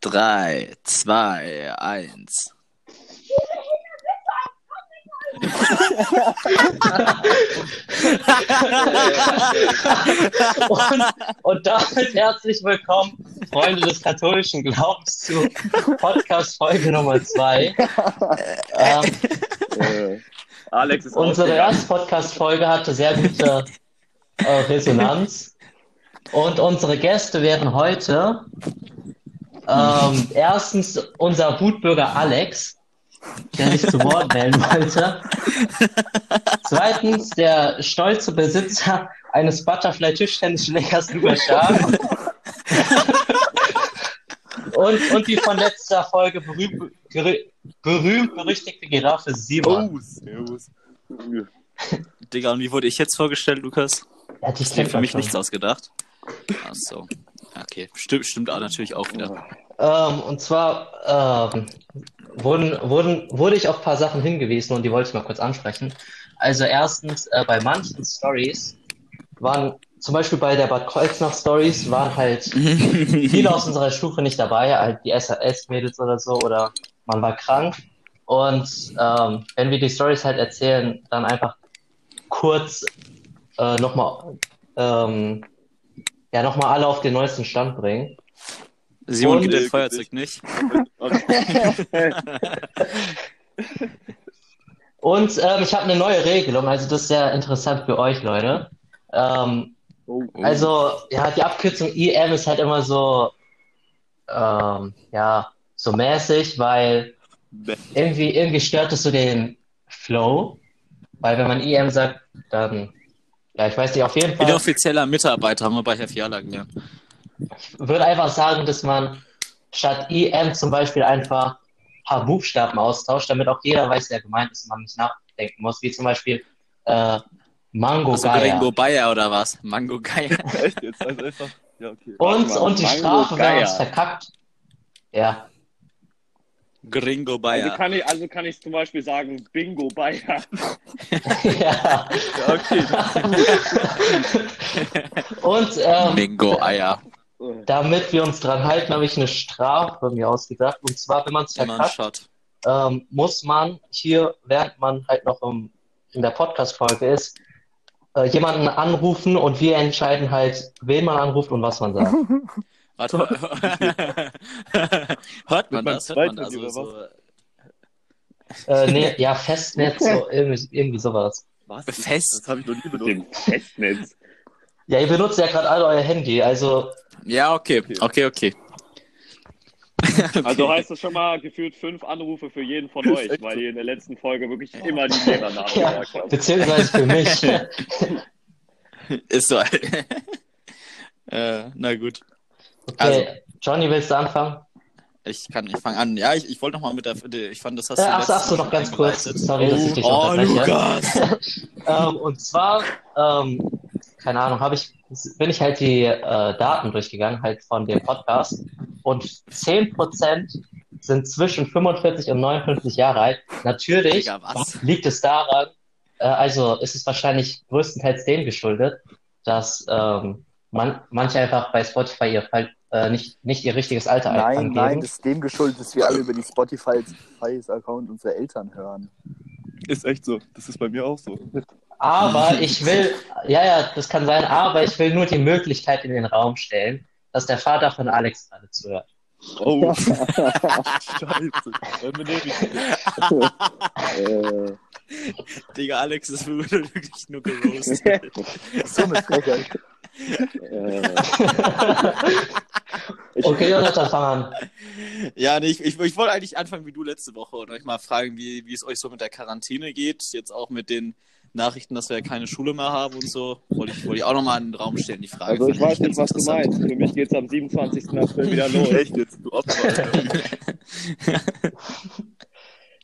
3, 2, 1. und, und damit herzlich willkommen, Freunde des katholischen Glaubens, zu Podcast-Folge Nummer 2. Ähm, Äh, Alex ist unsere erste Podcast-Folge hatte sehr gute äh, Resonanz. Und unsere Gäste werden heute ähm, erstens unser Wutbürger Alex, der sich zu Wort melden wollte. Zweitens der stolze Besitzer eines Butterfly-Tischtennisschlägers Lukas Schaaf. und, und die von letzter Folge berühmt, gerü- berühmt berüchtigte Giraffe Simon. Oh, servus. Digga, und wie wurde ich jetzt vorgestellt, Lukas? Ja, dir kennt für mich schon. nichts ausgedacht? Ach so. Okay, stimmt, stimmt auch natürlich auch wieder. Ähm, und zwar ähm, wurden, wurden, wurde ich auf ein paar Sachen hingewiesen und die wollte ich mal kurz ansprechen. Also erstens, äh, bei manchen Stories waren, zum Beispiel bei der Bad Kreuznach Stories, waren halt viele aus unserer Stufe nicht dabei, halt die SAS-Mädels oder so, oder man war krank. Und ähm, wenn wir die Stories halt erzählen, dann einfach kurz äh, nochmal ähm, ja, nochmal alle auf den neuesten Stand bringen. Simon Und- gibt das Feuerzeug nicht. Und ähm, ich habe eine neue Regelung, also das ist sehr interessant für euch, Leute. Ähm, Oh, also, ja, die Abkürzung IM ist halt immer so, ähm, ja, so mäßig, weil irgendwie, irgendwie stört es so den Flow. Weil wenn man IM sagt, dann, ja, ich weiß nicht, auf jeden Fall. Inoffizieller Mitarbeiter haben wir bei Herr Fiala gelernt. Ich würde einfach sagen, dass man statt IM zum Beispiel einfach ein paar Buchstaben austauscht, damit auch jeder weiß, wer gemeint ist und man nicht nachdenken muss, wie zum Beispiel äh, Mango Also Gaia. Gringo Bayer oder was? Mango Geier. Echt jetzt? Also einfach. Ja, okay. Und, und die Mango Strafe, wenn man es verkackt. Ja. Gringo Also Bayer. kann ich, also kann ich zum Beispiel sagen, Bingo Bayer. ja. Okay. Und ähm, Bingo Eier. damit wir uns dran halten, habe ich eine Strafe mir ausgedacht. Und zwar, wenn man es verkackt, ähm, muss man hier, während man halt noch im, in der Podcast-Folge ist, äh, jemanden anrufen und wir entscheiden halt, wen man anruft und was man sagt. Warte mal. Hört man das? Hört man das? Zweithandy So, äh, nee, ja, Festnetz, so, irgendwie, irgendwie sowas. Was? Fest? Das habe ich noch nie benutzt. Festnetz. Ja, ihr benutzt ja gerade alle euer Handy, also ja, okay. Okay, okay. Also heißt das schon mal gefühlt fünf Anrufe für jeden von euch, weil so. ihr in der letzten Folge wirklich immer die Lehrernamen Ja. gesagt habt. beziehungsweise für mich. Ist so. äh, na gut. Okay, Also. Johnny, willst du anfangen? Ich kann, ich fange an. Ja, ich, ich wollte noch mal mit der, ich fand, das hast Äh, du ach, letztes ach so, Mal noch ganz kurz. Sorry, dass ich dich Oh. Lukas! Ähm, und zwar, ähm, keine Ahnung, habe ich, bin ich halt die äh, Daten durchgegangen, halt von dem Podcast. Und 10% sind zwischen 45 und 59 Jahre alt. Natürlich Digga, liegt es daran, äh, also ist es wahrscheinlich größtenteils dem geschuldet, dass ähm, man, manche einfach bei Spotify ihr Fall, äh, nicht, nicht ihr richtiges Alter Nein, angeben. nein, das ist dem geschuldet, dass wir alle über die Spotify-Account unserer Eltern hören. Ist echt so. Das ist bei mir auch so. Aber ich will, ja, ja, das kann sein, aber ich will nur die Möglichkeit in den Raum stellen, dass der Vater von Alex gerade zuhört. Oh, scheiße. Äh, Digga, Alex ist wirklich nur gerostet. so eine Frechheit. Äh, Okay, Jonathan, fang an. Ja, nee, ich, ich, ich wollte eigentlich anfangen wie du letzte Woche und euch mal fragen, wie, wie es euch so mit der Quarantäne geht. Jetzt auch mit den Nachrichten, dass wir ja keine Schule mehr haben und so. Wollte ich, wollte ich auch nochmal in den Raum stellen, die Frage. also ich weiß nicht, was du meinst. Für mich geht's am 27. April wieder los. Echt jetzt, du Opfer.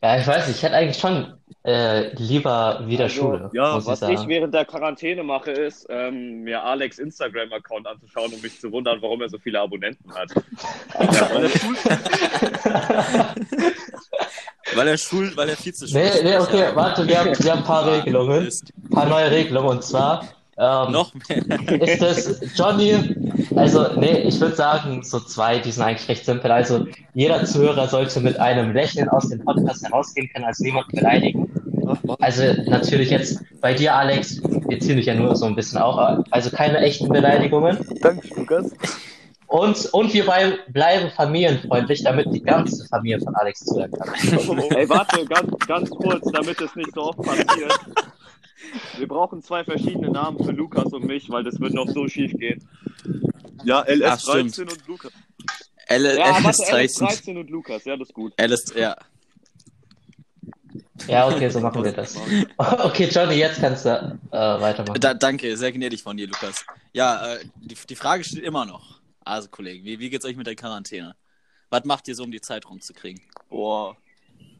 Ja, ich weiß nicht, ich hätte eigentlich schon äh, lieber wieder Also, Schule, ja, muss ich Was sagen. ich während der Quarantäne mache, ist, ähm, mir Alex Instagram-Account anzuschauen, um mich zu wundern, warum er so viele Abonnenten hat. weil, er schul, weil er schul, weil er Vizeschul Nee, nee, okay, warte, wir haben, wir haben ein paar Regelungen, ein paar neue Regelungen und zwar ähm, noch mehr. ist es Johnny, Also, nee, ich würde sagen, so zwei, die sind eigentlich recht simpel. Also, jeder Zuhörer sollte mit einem Lächeln aus dem Podcast herausgehen können, also niemand beleidigen. Also, natürlich jetzt bei dir, Alex, wir ziehen dich ja nur so ein bisschen auch, also keine echten Beleidigungen. Danke, Lukas. Und, und wir bleiben familienfreundlich, damit die ganze Familie von Alex zuhören kann. Ey, warte, ganz, ganz kurz, damit es nicht so oft passiert. Wir brauchen zwei verschiedene Namen für Lukas und mich, weil das wird noch so schief gehen. Ja, Ach, LS13 stimmt. und Lukas. L Ja, warte, LS13. LS13 und Lukas, ja, das ist gut. LS, ja. Ja, okay, so machen wir das. Okay, Johnny, jetzt kannst du äh, weitermachen. Da, danke, sehr gnädig von dir, Lukas. Ja, äh, die, die Frage steht immer noch. Also, Kollegen, wie, wie geht's euch mit der Quarantäne? Was macht ihr so, um die Zeit rumzukriegen? Boah,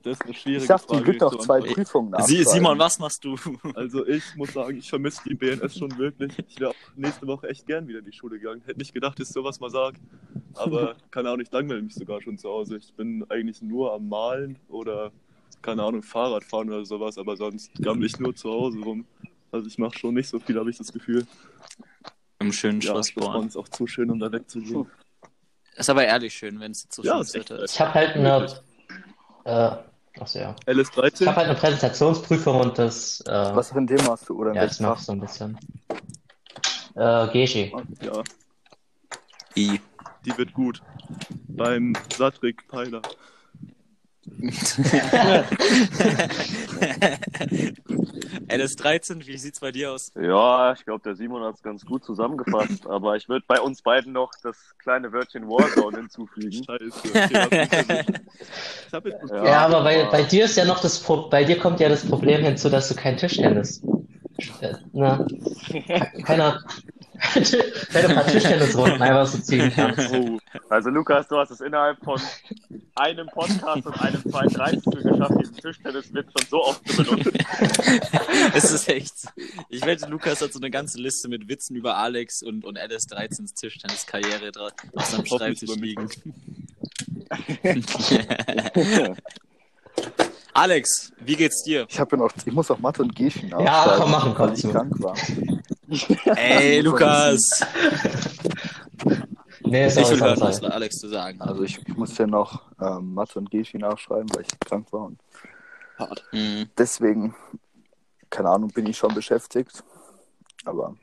das ist eine schwierige Ich Glück die noch zu zwei. Prüfungen nachschreiben. Simon, was machst du? Also ich muss sagen, ich vermisse die BNS schon wirklich. Ich wäre auch nächste Woche echt gern wieder in die Schule gegangen. Hätte nicht gedacht, dass ich sowas mal sage. Aber keine Ahnung, ich langweile mich sogar schon zu Hause. Ich bin eigentlich nur am Malen oder, keine Ahnung, Fahrrad fahren oder sowas. Aber sonst gammel ich nur zu Hause rum. Also ich mache schon nicht so viel, habe ich das Gefühl. Im schönen Ja, Schlossborn. Schlossborn ist auch zu schön, um da wegzugehen. Ist aber ehrlich schön, wenn es so Ja, Wetter ist. Ich habe halt eine, äh, achso, ja. Ich LS13? habe halt eine Präsentationsprüfung und das, äh, Was für ein Thema hast du? Oder ja, das ich so ein bisschen. Äh, Geschi. Ja, I. die wird gut. Beim Satrik Peiler. LS13, wie sieht's bei dir aus? Ja, ich glaube, der Simon hat es ganz gut zusammengefasst, aber ich würde bei uns beiden noch das kleine Wörtchen Warzone hinzufügen. Scheiße. Ja. Ja, aber bei, bei dir ist ja noch das Pro bei dir kommt ja das Problem hinzu, dass du kein Tischtennis. Äh, na, keiner, keine paar Tischtennisrunden einfach so ziehen kannst. Also Lukas, du hast es innerhalb von einem Podcast und einem 32 geschafft, diesen Tischtenniswitz schon so oft zu benutzen. Es ist echt. Ich wette, Lukas hat so eine ganze Liste mit Witzen über Alex und, und LS13s Tischtenniskarriere auf seinem Schreibtisch liegen. Alex, wie geht's dir? Ich habe ja noch, ich muss auch Mathe und nachschreiben. Ja, komm, machen, komm, weil ich krank war. Ey, Lukas! Nee, Ich sorry, will hören, was. Alex zu sagen hat. Also ich, ich musste ja noch ähm, Mathe und Geschi nachschreiben, weil ich krank war. Und Mhm. deswegen, keine Ahnung, bin ich schon beschäftigt. Aber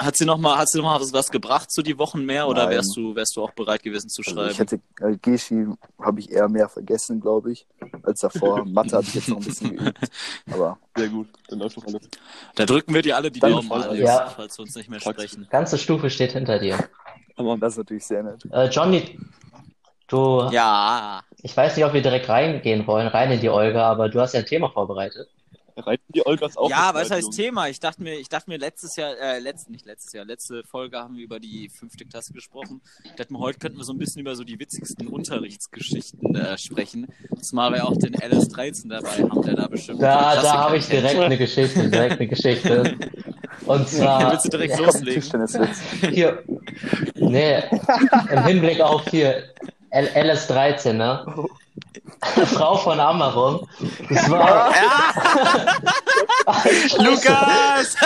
Hat sie noch mal, hat sie noch mal was, was gebracht zu die Wochen mehr oder Nein. wärst du, wärst du auch bereit gewesen zu also schreiben? ich hätte äh, Geschi habe ich eher mehr vergessen, glaube ich, als davor. Mathe hatte ich jetzt noch ein bisschen geübt. Aber sehr gut. Dann läuft doch alles. Da drücken wir dir alle die Daumen, Alex, Ja. falls wir uns nicht mehr Danke. sprechen. Ganze Stufe steht hinter dir. Aber das ist natürlich sehr nett. Äh, Johnny, du, Ja, ich weiß nicht, ob wir direkt reingehen wollen, rein in die Olga, aber du hast ja ein Thema vorbereitet. reiten die Olgas auch ja, was rein, heißt? Thema? Ich dachte mir, ich dachte mir letztes Jahr, äh, letzt, nicht letztes Jahr, letzte Folge haben wir über die fünfte Klasse gesprochen. Ich dachte mir, heute könnten wir so ein bisschen über so die witzigsten Unterrichtsgeschichten äh, sprechen. Zumal wir auch den LS13 dabei haben, der da bestimmt. Da, da habe ich direkt eine Geschichte, direkt eine Geschichte. Und zwar Willst du direkt ja, loslegen? Hier, nee, im Hinblick auf hier L LS13, ne? Frau von Ammerung. Das war, Lukas!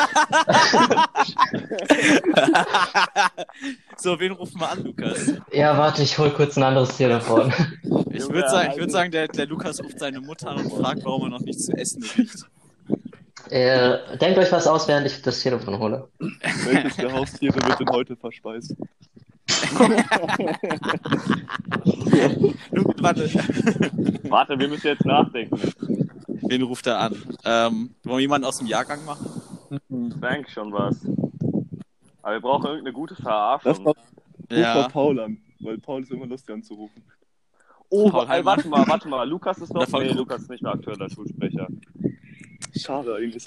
so, wen rufen wir an, Lukas? ja, warte, ich hol kurz ein anderes Telefon. Ich würde sagen, ich würd sagen der, der Lukas ruft seine Mutter an und fragt, warum er noch nichts zu essen kriegt. Äh, denkt euch was aus, während ich das Telefon hole. Welches der Haustiere wird denn heute verspeist? Warte, Warte, wir müssen jetzt nachdenken. wen ruft er an? Ähm, wollen wir jemanden aus dem Jahrgang machen? Denk schon was. Aber wir brauchen irgendeine gute Das Verarschung. war, ruf Ja. mal Paul an, weil Paul ist immer lustig anzurufen. Oh, Paul ey, Heimann. warte mal, warte mal. Lukas ist noch. Nee. Lukas ist nicht mehr aktueller Schulsprecher. Schade eigentlich.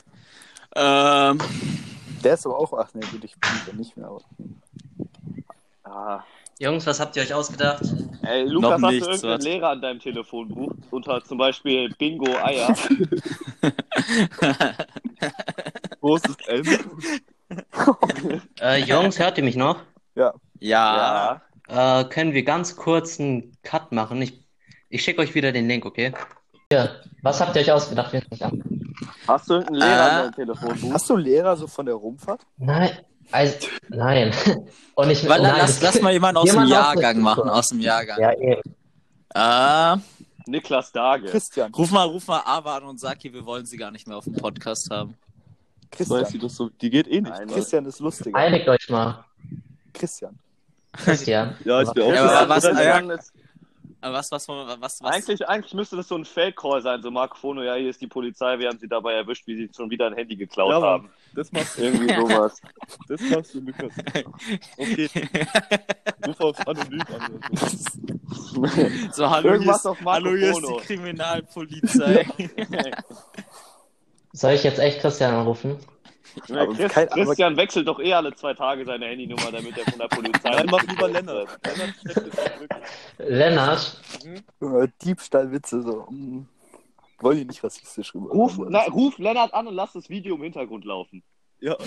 Ähm, Der ist aber auch, ach nee, gut, ich bin ja nicht mehr. Aber Ah. Jungs, was habt ihr euch ausgedacht? Ey, Lukas, Noch hast nichts, du irgendeinen was? Lehrer an deinem Telefonbuch? Unter zum Beispiel Bingo Eier. Großes M. Äh, Jungs, hört ihr mich noch? ja. Ja. Äh, können wir ganz kurz einen Cut machen? Ich, ich schicke euch wieder den Link, okay? Hier, was habt ihr euch ausgedacht? An? Hast du irgendeinen Lehrer Ah. an deinem Telefonbuch? hast du einen Lehrer so von der Rumfahrt? Nein, Also, nein. Und ich, Weil, nein, lass, das- lass mal jemanden aus dem aus Jahrgang machen, aus dem Jahrgang. Ja, eben. Äh, Niklas Dage. Christian. ruf mal, ruf mal Ava an und sag ihr, wir wollen sie gar nicht mehr auf dem Podcast haben. Das weiß sie Christian. doch so. Die geht eh nicht. Nein, ne? Christian ist lustiger. Einigt euch mal. Christian. Christian. Ja, ich bin auch Ja, aber was- Was, was, was, was? eigentlich, eigentlich müsste das so ein Fake-Call sein, so Marco Fono, ja, hier ist die Polizei, wir haben sie dabei erwischt, wie sie schon wieder ein Handy geklaut Ja, haben. Das machst du. Irgendwie sowas. Das machst du, Lukas. Okay. Ruf auf anonym an. so. Hallo, hier Irgendwas ist, auf Marco hallo, hier ist die Kriminalpolizei. Soll ich jetzt echt Christian anrufen? Ja, Chris, kein- aber- Christian wechselt doch eh alle zwei Tage seine Handynummer, damit er von der Polizei. Nein, mach lieber Lennart. Lennart Äh, Diebstahlwitze, so. mm. Wollen die nicht rassistisch rüber? Ruf, na, ruf Lennart an und lass das Video im Hintergrund laufen. Ja,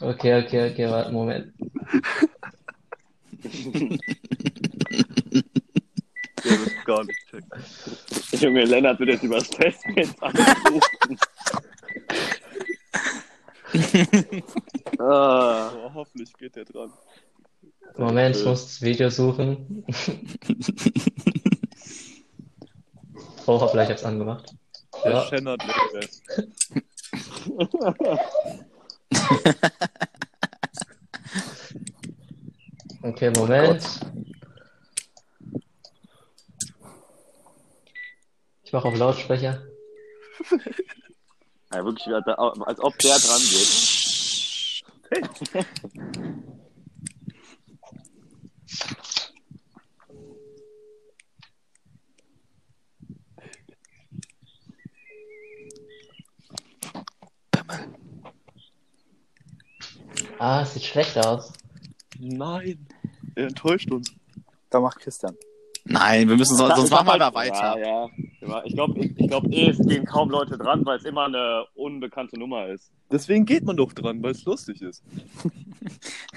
okay, okay, okay, warte, Moment. der wird gar nicht checken. Junge, Lennart wird jetzt übers Festnetz angerufen. ah, Aber hoffentlich geht der dran. Moment, ich muss das Video suchen. Oh, ich hab's angemacht. Der Ja. Schennert Okay, Moment. Ich mache auf Lautsprecher. ja, wirklich, als ob der dran geht. Ah, es sieht schlecht aus. Nein. Er enttäuscht uns. Da macht Christian. Nein, wir müssen sonst, sonst machen wir da weiter. Ja, ja. Ich glaube, ich, ich glaub, eh, es gehen kaum Leute dran, weil es immer eine unbekannte Nummer ist. Deswegen geht man doch dran, weil es lustig ist.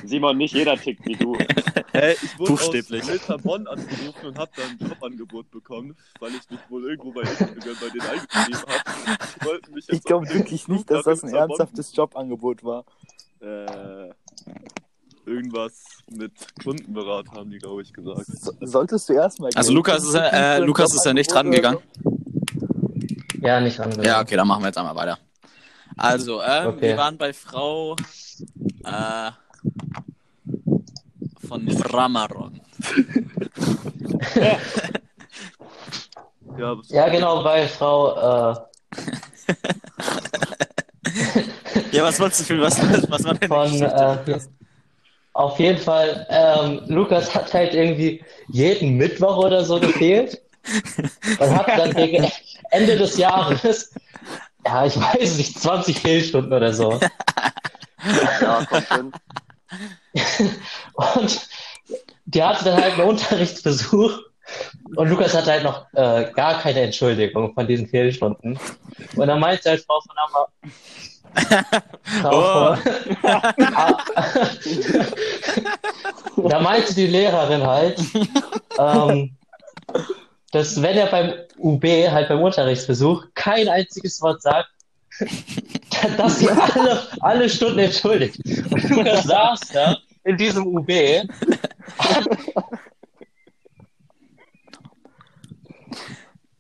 Simon, nicht jeder tickt wie du. Hey, ich wurde Buchstäblich. aus Lissabon angerufen und habe dann ein Jobangebot bekommen, weil ich mich wohl irgendwo bei Instagram bei denen eingeschrieben habe. Jetzt Ich glaube wirklich nicht, dass das ein Lissabon- ernsthaftes Jobangebot war. Äh, irgendwas mit Kundenberat haben die, glaube ich, gesagt. So, solltest du erstmal. Also Lukas ist, äh, Lukas ist ja nicht dran gegangen. Ja, nicht rangegangen. Ja, okay, dann machen wir jetzt einmal weiter. Also, ähm, Okay. wir waren bei Frau äh, von Ramaron. Ja, Ja, genau, bei Frau, äh, Ja, was wolltest du für was, was war denn von, äh, auf jeden Fall, ähm, Lukas hat halt irgendwie jeden Mittwoch oder so gefehlt und hat dann gegen Ende des Jahres, ja, ich weiß nicht, 20 Fehlstunden oder so. Ja, kommt hin. Und die hatte dann halt einen Unterrichtsbesuch und Lukas hatte halt noch äh, gar keine Entschuldigung von diesen Fehlstunden. Und dann meinte halt Frau von Ammer, Oh. da meinte die Lehrerin halt, ähm, dass wenn er beim UB, halt beim Unterrichtsbesuch, kein einziges Wort sagt, dass sie alle, alle Stunden entschuldigt. Und Lukas saß da in diesem UB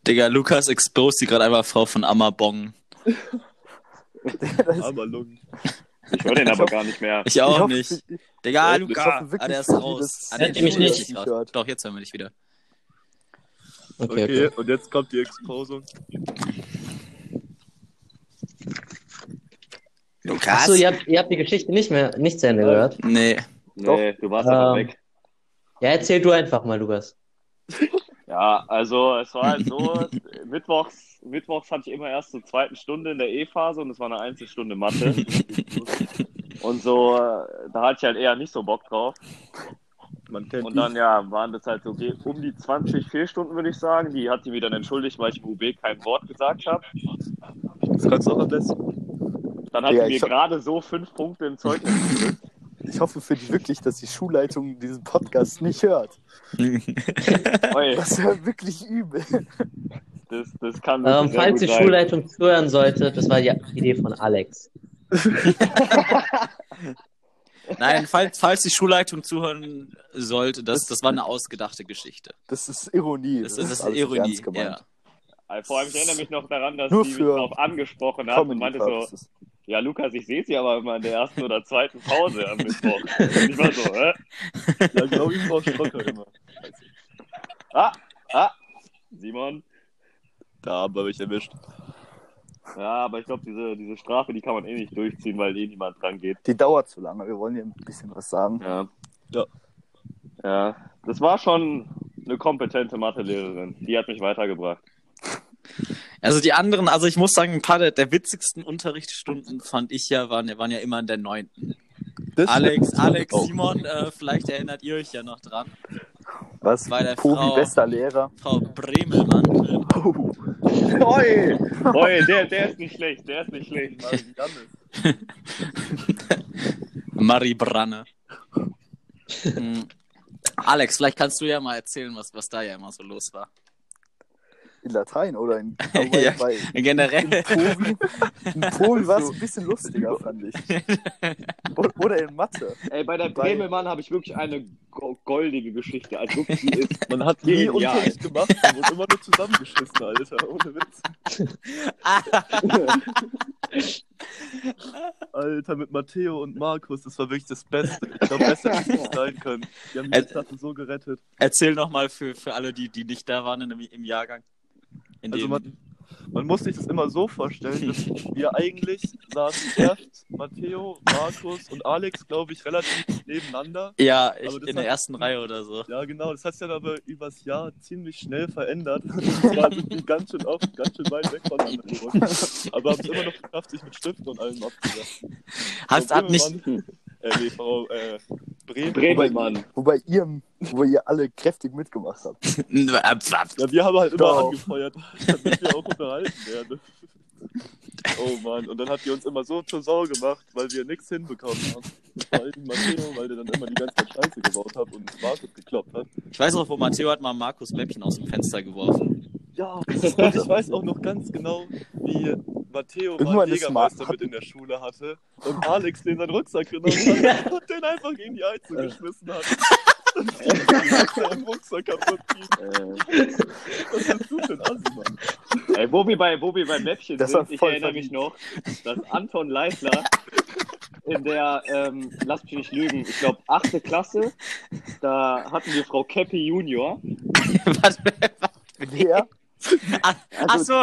Digga, Lukas exposed die gerade einfach Frau von Amabong. Das- Amalung. Ich höre den aber gar nicht mehr. Ich auch ich hoffe, nicht. ich- Digga, ich Luca, ah, der ist raus. Ah, der mich nicht? Doch, jetzt hören wir dich wieder. Okay, Okay, okay. und jetzt kommt die Exposung. Lukas? Achso, ihr habt, ihr habt die Geschichte nicht mehr, nicht zu Ende gehört. Nee. Nee, du warst Ähm, weg. Ja, erzähl du einfach mal, Lukas. Ja, also es war halt so, mittwochs, mittwochs hatte ich immer erst zur zweiten Stunde in der E-Phase und es war eine Einzelstunde Mathe. und so, äh, da hatte ich halt eher nicht so Bock drauf. Man kennt Und dann, ja, waren das halt so um die 20 Fehlstunden, würde ich sagen. Die hat sie mir dann entschuldigt, weil ich im UB kein Wort gesagt habe. Das kannst du auch am besten. Dann hat Ja, sie mir gerade so fünf Punkte im Zeugnis gedrückt. Ich hoffe für dich wirklich, dass die Schulleitung diesen Podcast nicht hört. Das wäre wirklich übel. das, das kann Ähm, falls die sein. Schulleitung zuhören sollte, das war die Idee von Alex. Nein, falls, falls die Schulleitung zuhören sollte, das, das war eine ausgedachte Geschichte. Das ist Ironie. Das, das ist nicht Ironie. Ja. Also Vor allem, ich erinnere mich noch daran, dass Nur die mich darauf angesprochen hat und meinte so. Ja Lukas, ich sehe sie aber immer in der ersten oder zweiten Pause am Mittwoch. Ich war so, hä? Ja, glaube ich, Frau Stocker immer. Ah, ah, Simon. Da haben wir mich erwischt. Ja, aber ich glaube, diese, diese Strafe, die kann man eh nicht durchziehen, weil eh niemand dran geht. Die dauert zu lange. Wir wollen hier ein bisschen was sagen. Ja. Ja. Ja, das war schon eine kompetente Mathelehrerin. Die hat mich weitergebracht. Also die anderen, also ich muss sagen, ein paar der, der witzigsten Unterrichtsstunden fand ich ja, waren, waren ja immer in der neunten. Alex, Alex, Oh. Simon, äh, vielleicht erinnert ihr euch ja noch dran. Was? Bei der Tobi, Frau- bester Lehrer. Frau Bremelmann. Oh. Oi, oi, der, der ist nicht schlecht, der ist nicht schlecht. Marie Branne. Hm. Alex, vielleicht kannst du ja mal erzählen, was, was da ja immer so los war. In Latein oder in, Ja. bei, in Generell. In Povi war es ein bisschen lustiger, fand ich. Oder in Mathe. Ey, bei der Bremelmann habe ich wirklich eine go- goldige Geschichte. Also wirklich, die ist Man hat nie. Unterricht gemacht und wurde immer nur zusammengeschissen, Alter. Ohne Witz. Alter, mit Matteo und Markus, das war wirklich das Beste. Ich glaube, besser hätte es nicht sein können. Die haben die Äh, Klasse so gerettet. Erzähl nochmal für, für alle, die, die nicht da waren im, im Jahrgang. In Also man, man muss sich das immer so vorstellen, dass wir eigentlich saßen erst Matteo, Markus und Alex, glaube ich, relativ nebeneinander. ja, ich, in der hat- ersten Reihe oder so. Ja, genau, das hat sich dann aber übers Jahr ziemlich schnell verändert. War irgendwie ganz schön oft, ganz schön weit weg voneinander gerückt. Aber haben es immer noch geschafft, sich mit Stiften und allem abzusetzen. Hast ab nicht. Böhmermann- Äh, nee, Frau äh, Bremen. Bremelmann. Wobei ihr, wo ihr alle kräftig mitgemacht habt. Ja, wir haben halt immer Doch. angefeuert, damit wir auch unterhalten werden. Oh Mann, und dann hat die uns immer so zur Sau gemacht, weil wir nichts hinbekommen haben. Vor allem Matteo, weil der dann immer die ganze Zeit Scheiße gebaut hat und Markus gekloppt hat. Ich weiß noch, wo Matteo hat mal Markus Mäppchen aus dem Fenster geworfen. Ja, und ich weiß auch noch ganz genau, wie Matteo mal Jägermeister mit in der Schule hatte und Alex den seinen Rucksack genommen hat und den einfach gegen die Eize geschmissen hat. Und seinen Rucksack kaputt ging. Äh, Was bist du ein Assi, Mann? ey, wo wir bei, wo wir bei Mäppchen Das sind, ich erinnere mich noch, dass Anton Leisler in der, ähm, lass mich nicht lügen, ich glaube, achte Klasse, da hatten wir Frau Käppi Junior. Was? Wer? Ach, ach so.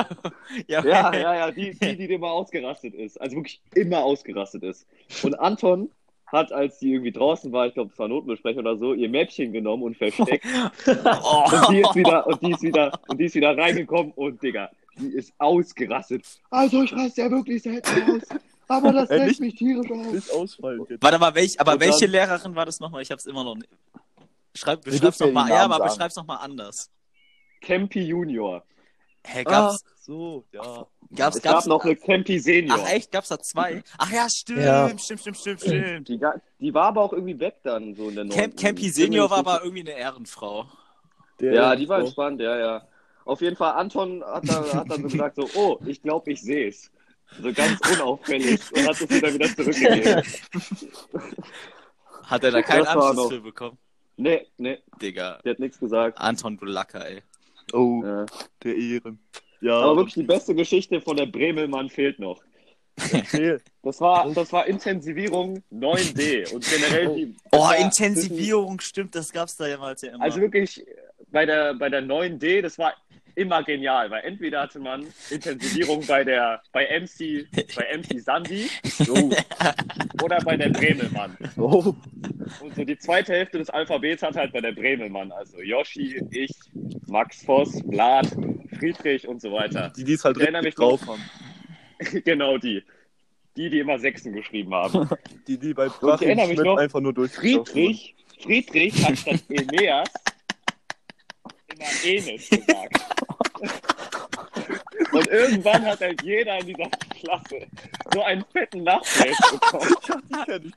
Ja, Ja, ja, ja, die, die, die immer ausgerastet ist. Also wirklich immer ausgerastet ist. Und Anton hat, als die irgendwie draußen war, ich glaube, es war Notenbesprechung oder so, ihr Mäppchen genommen und versteckt. Oh. Und die ist wieder, und die ist wieder, und die ist wieder reingekommen und Digga, die ist ausgerastet. Also ich raste ja wirklich selten aus. Aber das Äh, lässt nicht- mich tierisch aus. Nicht ausfallen jetzt. Warte mal, welch, aber Und dann- welche Lehrerin war das nochmal? Ich hab's immer noch nicht. Schreib, beschreib's ja nochmal. Ja, aber beschreib's nochmal anders. Campi Junior. Hä, Ach gab's, so, ja. gab's, Es gab's, gab noch eine Campi Senior. Ach echt, gab's da zwei? Ach ja, stimmt, Ja. stimmt, stimmt, stimmt, stimmt. Die, die war aber auch irgendwie weg dann, so in der Camp. Campy Senior war aber irgendwie eine Ehrenfrau. Der Ja, die war entspannt, ja, ja. Auf jeden Fall, Anton hat dann, hat dann so gesagt, so, oh, ich glaube, ich sehe es. So ganz unauffällig und hat es wieder wieder zurückgegeben. Hat er da keinen Anschluss für bekommen? Nee, nee, Digga. der hat nichts gesagt. Anton, du Lacker, ey. Oh, Ja. der Ehren. Ja, Aber wirklich die beste Geschichte von der Bremelmann fehlt noch. Das war, das war Intensivierung 9D und generell die. Oh, war Intensivierung, stimmt, das gab's da jemals ja immer. Also wirklich bei der, bei der 9D, das war immer genial, weil entweder hatte man Intensivierung bei der bei MC, bei MC Sandy oder bei der Bremelmann. Oh, Und so die zweite Hälfte des Alphabets hat halt bei der Bremelmann, also Yoshi, ich, Max Voss, Vlad, Friedrich und so weiter. Die, die es halt Ich richtig mich drauf haben. genau die. Die, die immer Sechsen geschrieben haben. Die, die bei ich Brachim erinnere mich noch, einfach nur durch. Friedrich, Friedrich hat statt Eneas immer Enes gesagt. Und irgendwann hat halt jeder in dieser Klasse so einen fetten Nachweis bekommen.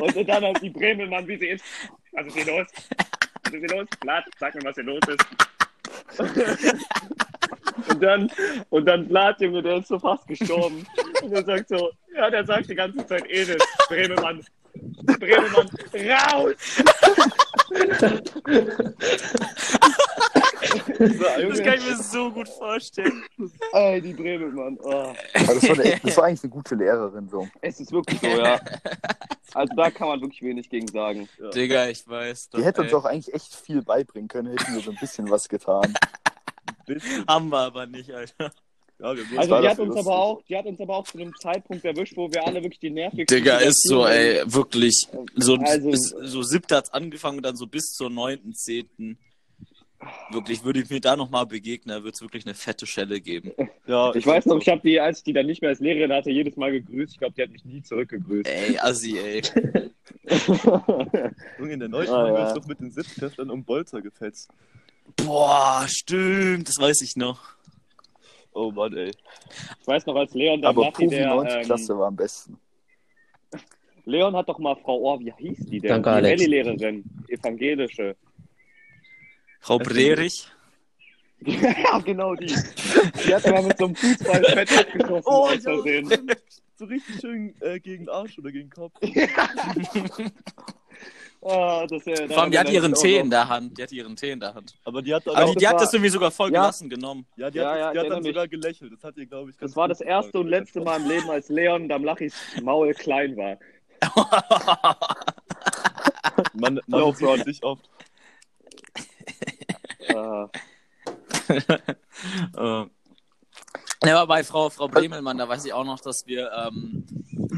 Und dann hat die Bremelmann, wie sie ist. Was ist hier los? Was ist hier los? Blatt, sag mir, was hier los ist. Und dann, und dann Blatt, Junge, der ist so fast gestorben. Und er sagt so, ja, der sagt die ganze Zeit Edith, Bremelmann, Bremelmann, raus! Das kann ich mir so gut vorstellen. Ey, die Bremelmann, oh. Aber das, war eine, das war eigentlich eine gute Lehrerin so. Es ist wirklich so, ja. Also da kann man wirklich wenig gegen sagen. Digga, ich weiß. Die doch, hätte uns auch eigentlich echt viel beibringen können, hätten wir so ein bisschen was getan. Bisschen. Haben wir aber nicht, Alter. Ja, Also die hat uns lustig. aber auch, die hat uns aber auch zu einem Zeitpunkt erwischt, wo wir alle wirklich die nervigsten Digga, ist so, ey, wirklich. So, Also- bis, so siebter hat's angefangen und dann so bis zur neunten, zehnten. Wirklich, würde ich mir da nochmal begegnen, wird es wirklich eine fette Schelle geben. ja, Ich weiß noch, ich habe die, als ich die dann nicht mehr als Lehrerin hatte, jedes Mal gegrüßt. Ich glaube, die hat mich nie zurückgegrüßt. Ey, Assi, ey. Junge, in der neunten Ah, ja. doch mit den Siebtklässlern um Bolzer gefetzt. Boah, stimmt, das weiß ich noch. Oh Mann, ey. Ich weiß noch, als Leon dann Aber Profi der, 9. ähm, Klasse war am besten. Leon hat doch mal Frau Ohr, wie hieß die denn? Danke, die Alex. Rallye-Lehrerin, evangelische. Frau Brerich. ja, genau die. Die hat mal mit so einem Fußball fett abgeschossen Oh, aus. Versehen. So richtig schön äh, gegen den Arsch oder gegen den Kopf. Ah, das, äh, Vor allem, die hat ihren Tee in der Hand. Die hat ihren Tee in der Hand. Aber die hat Aber auch, die, die hat war- das irgendwie sogar voll Ja. gelassen genommen. ja, die Ja, hat, ja, die hat dann erinnere sogar gelächelt. Das hat ihr, glaube ich, ganz Das war das erste und letzte Mal im Leben, als Leon Damlachis Maul klein war. Man, man Oh sieht sich oft. Ah, Äh. Ja, aber bei Frau, Frau Bremelmann, da weiß ich auch noch, dass wir, ähm,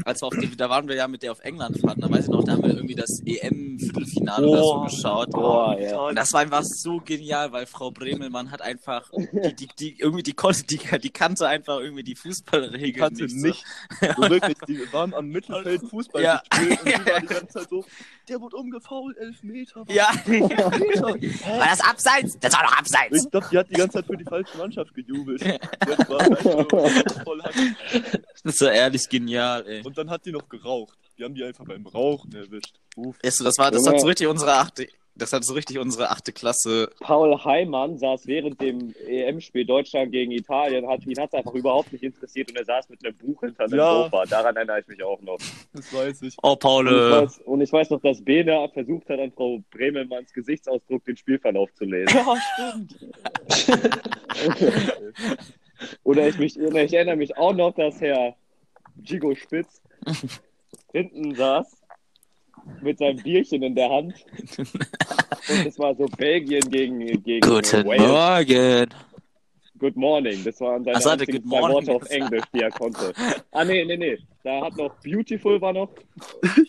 als wir auf die, da waren wir ja mit der auf England fahren, da weiß ich noch, da haben wir irgendwie das EM-Viertelfinale oder so Oh. geschaut. Boah, ja. Und das war einfach so genial, weil Frau Bremelmann hat einfach, die, die, die irgendwie, die konnte, die, die kannte einfach irgendwie die Fußballregeln Kannte nicht. nicht. So wirklich, die waren am Mittelfeld Fußball Ja. gespielt und die war die ganze Zeit so, der wurde umgefault, elf Meter. So. Ja. Meter. War das abseits? Das war doch abseits. Ich glaube, die hat die ganze Zeit für die falsche Mannschaft gejubelt. Das war einfach voll hack. Das ist ja ehrlich genial, ey. Und dann hat die noch geraucht. Die haben die einfach beim Rauchen erwischt. Uff. Weißt du, das war, das hat so richtig unsere achte, das hat so richtig unsere achte Klasse. Paul Heimann saß während dem EM-Spiel Deutschland gegen Italien, hat, ihn hat es einfach überhaupt nicht interessiert und er saß mit einem Buch hinter dem Ja. Sofa. Daran erinnere ich mich auch noch. Das weiß ich. Oh, Und ich, Paul. weiß, und ich weiß noch, dass Bene versucht hat, an Frau Bremelmanns Gesichtsausdruck den Spielverlauf zu lesen. Ja, stimmt. Oder ich, mich, oder ich erinnere mich auch noch, dass Herr Gigo Spitz hinten saß mit seinem Bierchen in der Hand. Und es war so Belgien gegen, gegen Guten Wales. Morgen. Good morning. Das waren seine Ach so, hat er einzigen Good zwei Worte auf. Englisch, die er konnte. Ah, nee, nee, nee. Da hat noch Beautiful war noch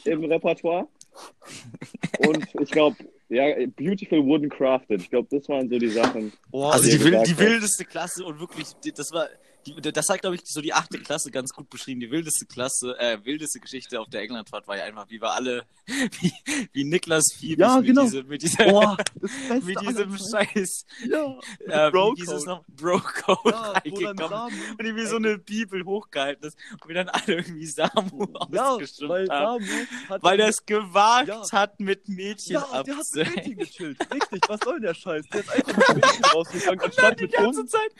im Repertoire. Und ich glaube, ja, Beautiful Wooden Crafted. Ich glaube, das waren so die Sachen. Oh, Also die, wild, die wildeste Klasse und wirklich, das war, die, das hat, glaube ich, so die achte Klasse ganz gut beschrieben. Die wildeste Klasse, äh, wildeste Geschichte auf der Englandfahrt war ja einfach, wie wir alle, wie, wie Niklas Fiebig Ja, mit, genau. diese, mit, dieser, Beste mit diesem. Scheiß, Ja, äh, Bro Bro-Code Ja, wo dann reingekommen. Samu, Und irgendwie so eine Bibel hochgehalten ist und wir dann alle irgendwie Samu ja, ausgestimmt weil haben. Samu hat Weil er es gewagt Ja. hat, mit Mädchen Ja, der hat mit. Mädchen gechillt. Richtig, was soll der Scheiß? Der ist einfach mit Mädchen rausgegangen, anstatt Die mit ganze uns. Zeit.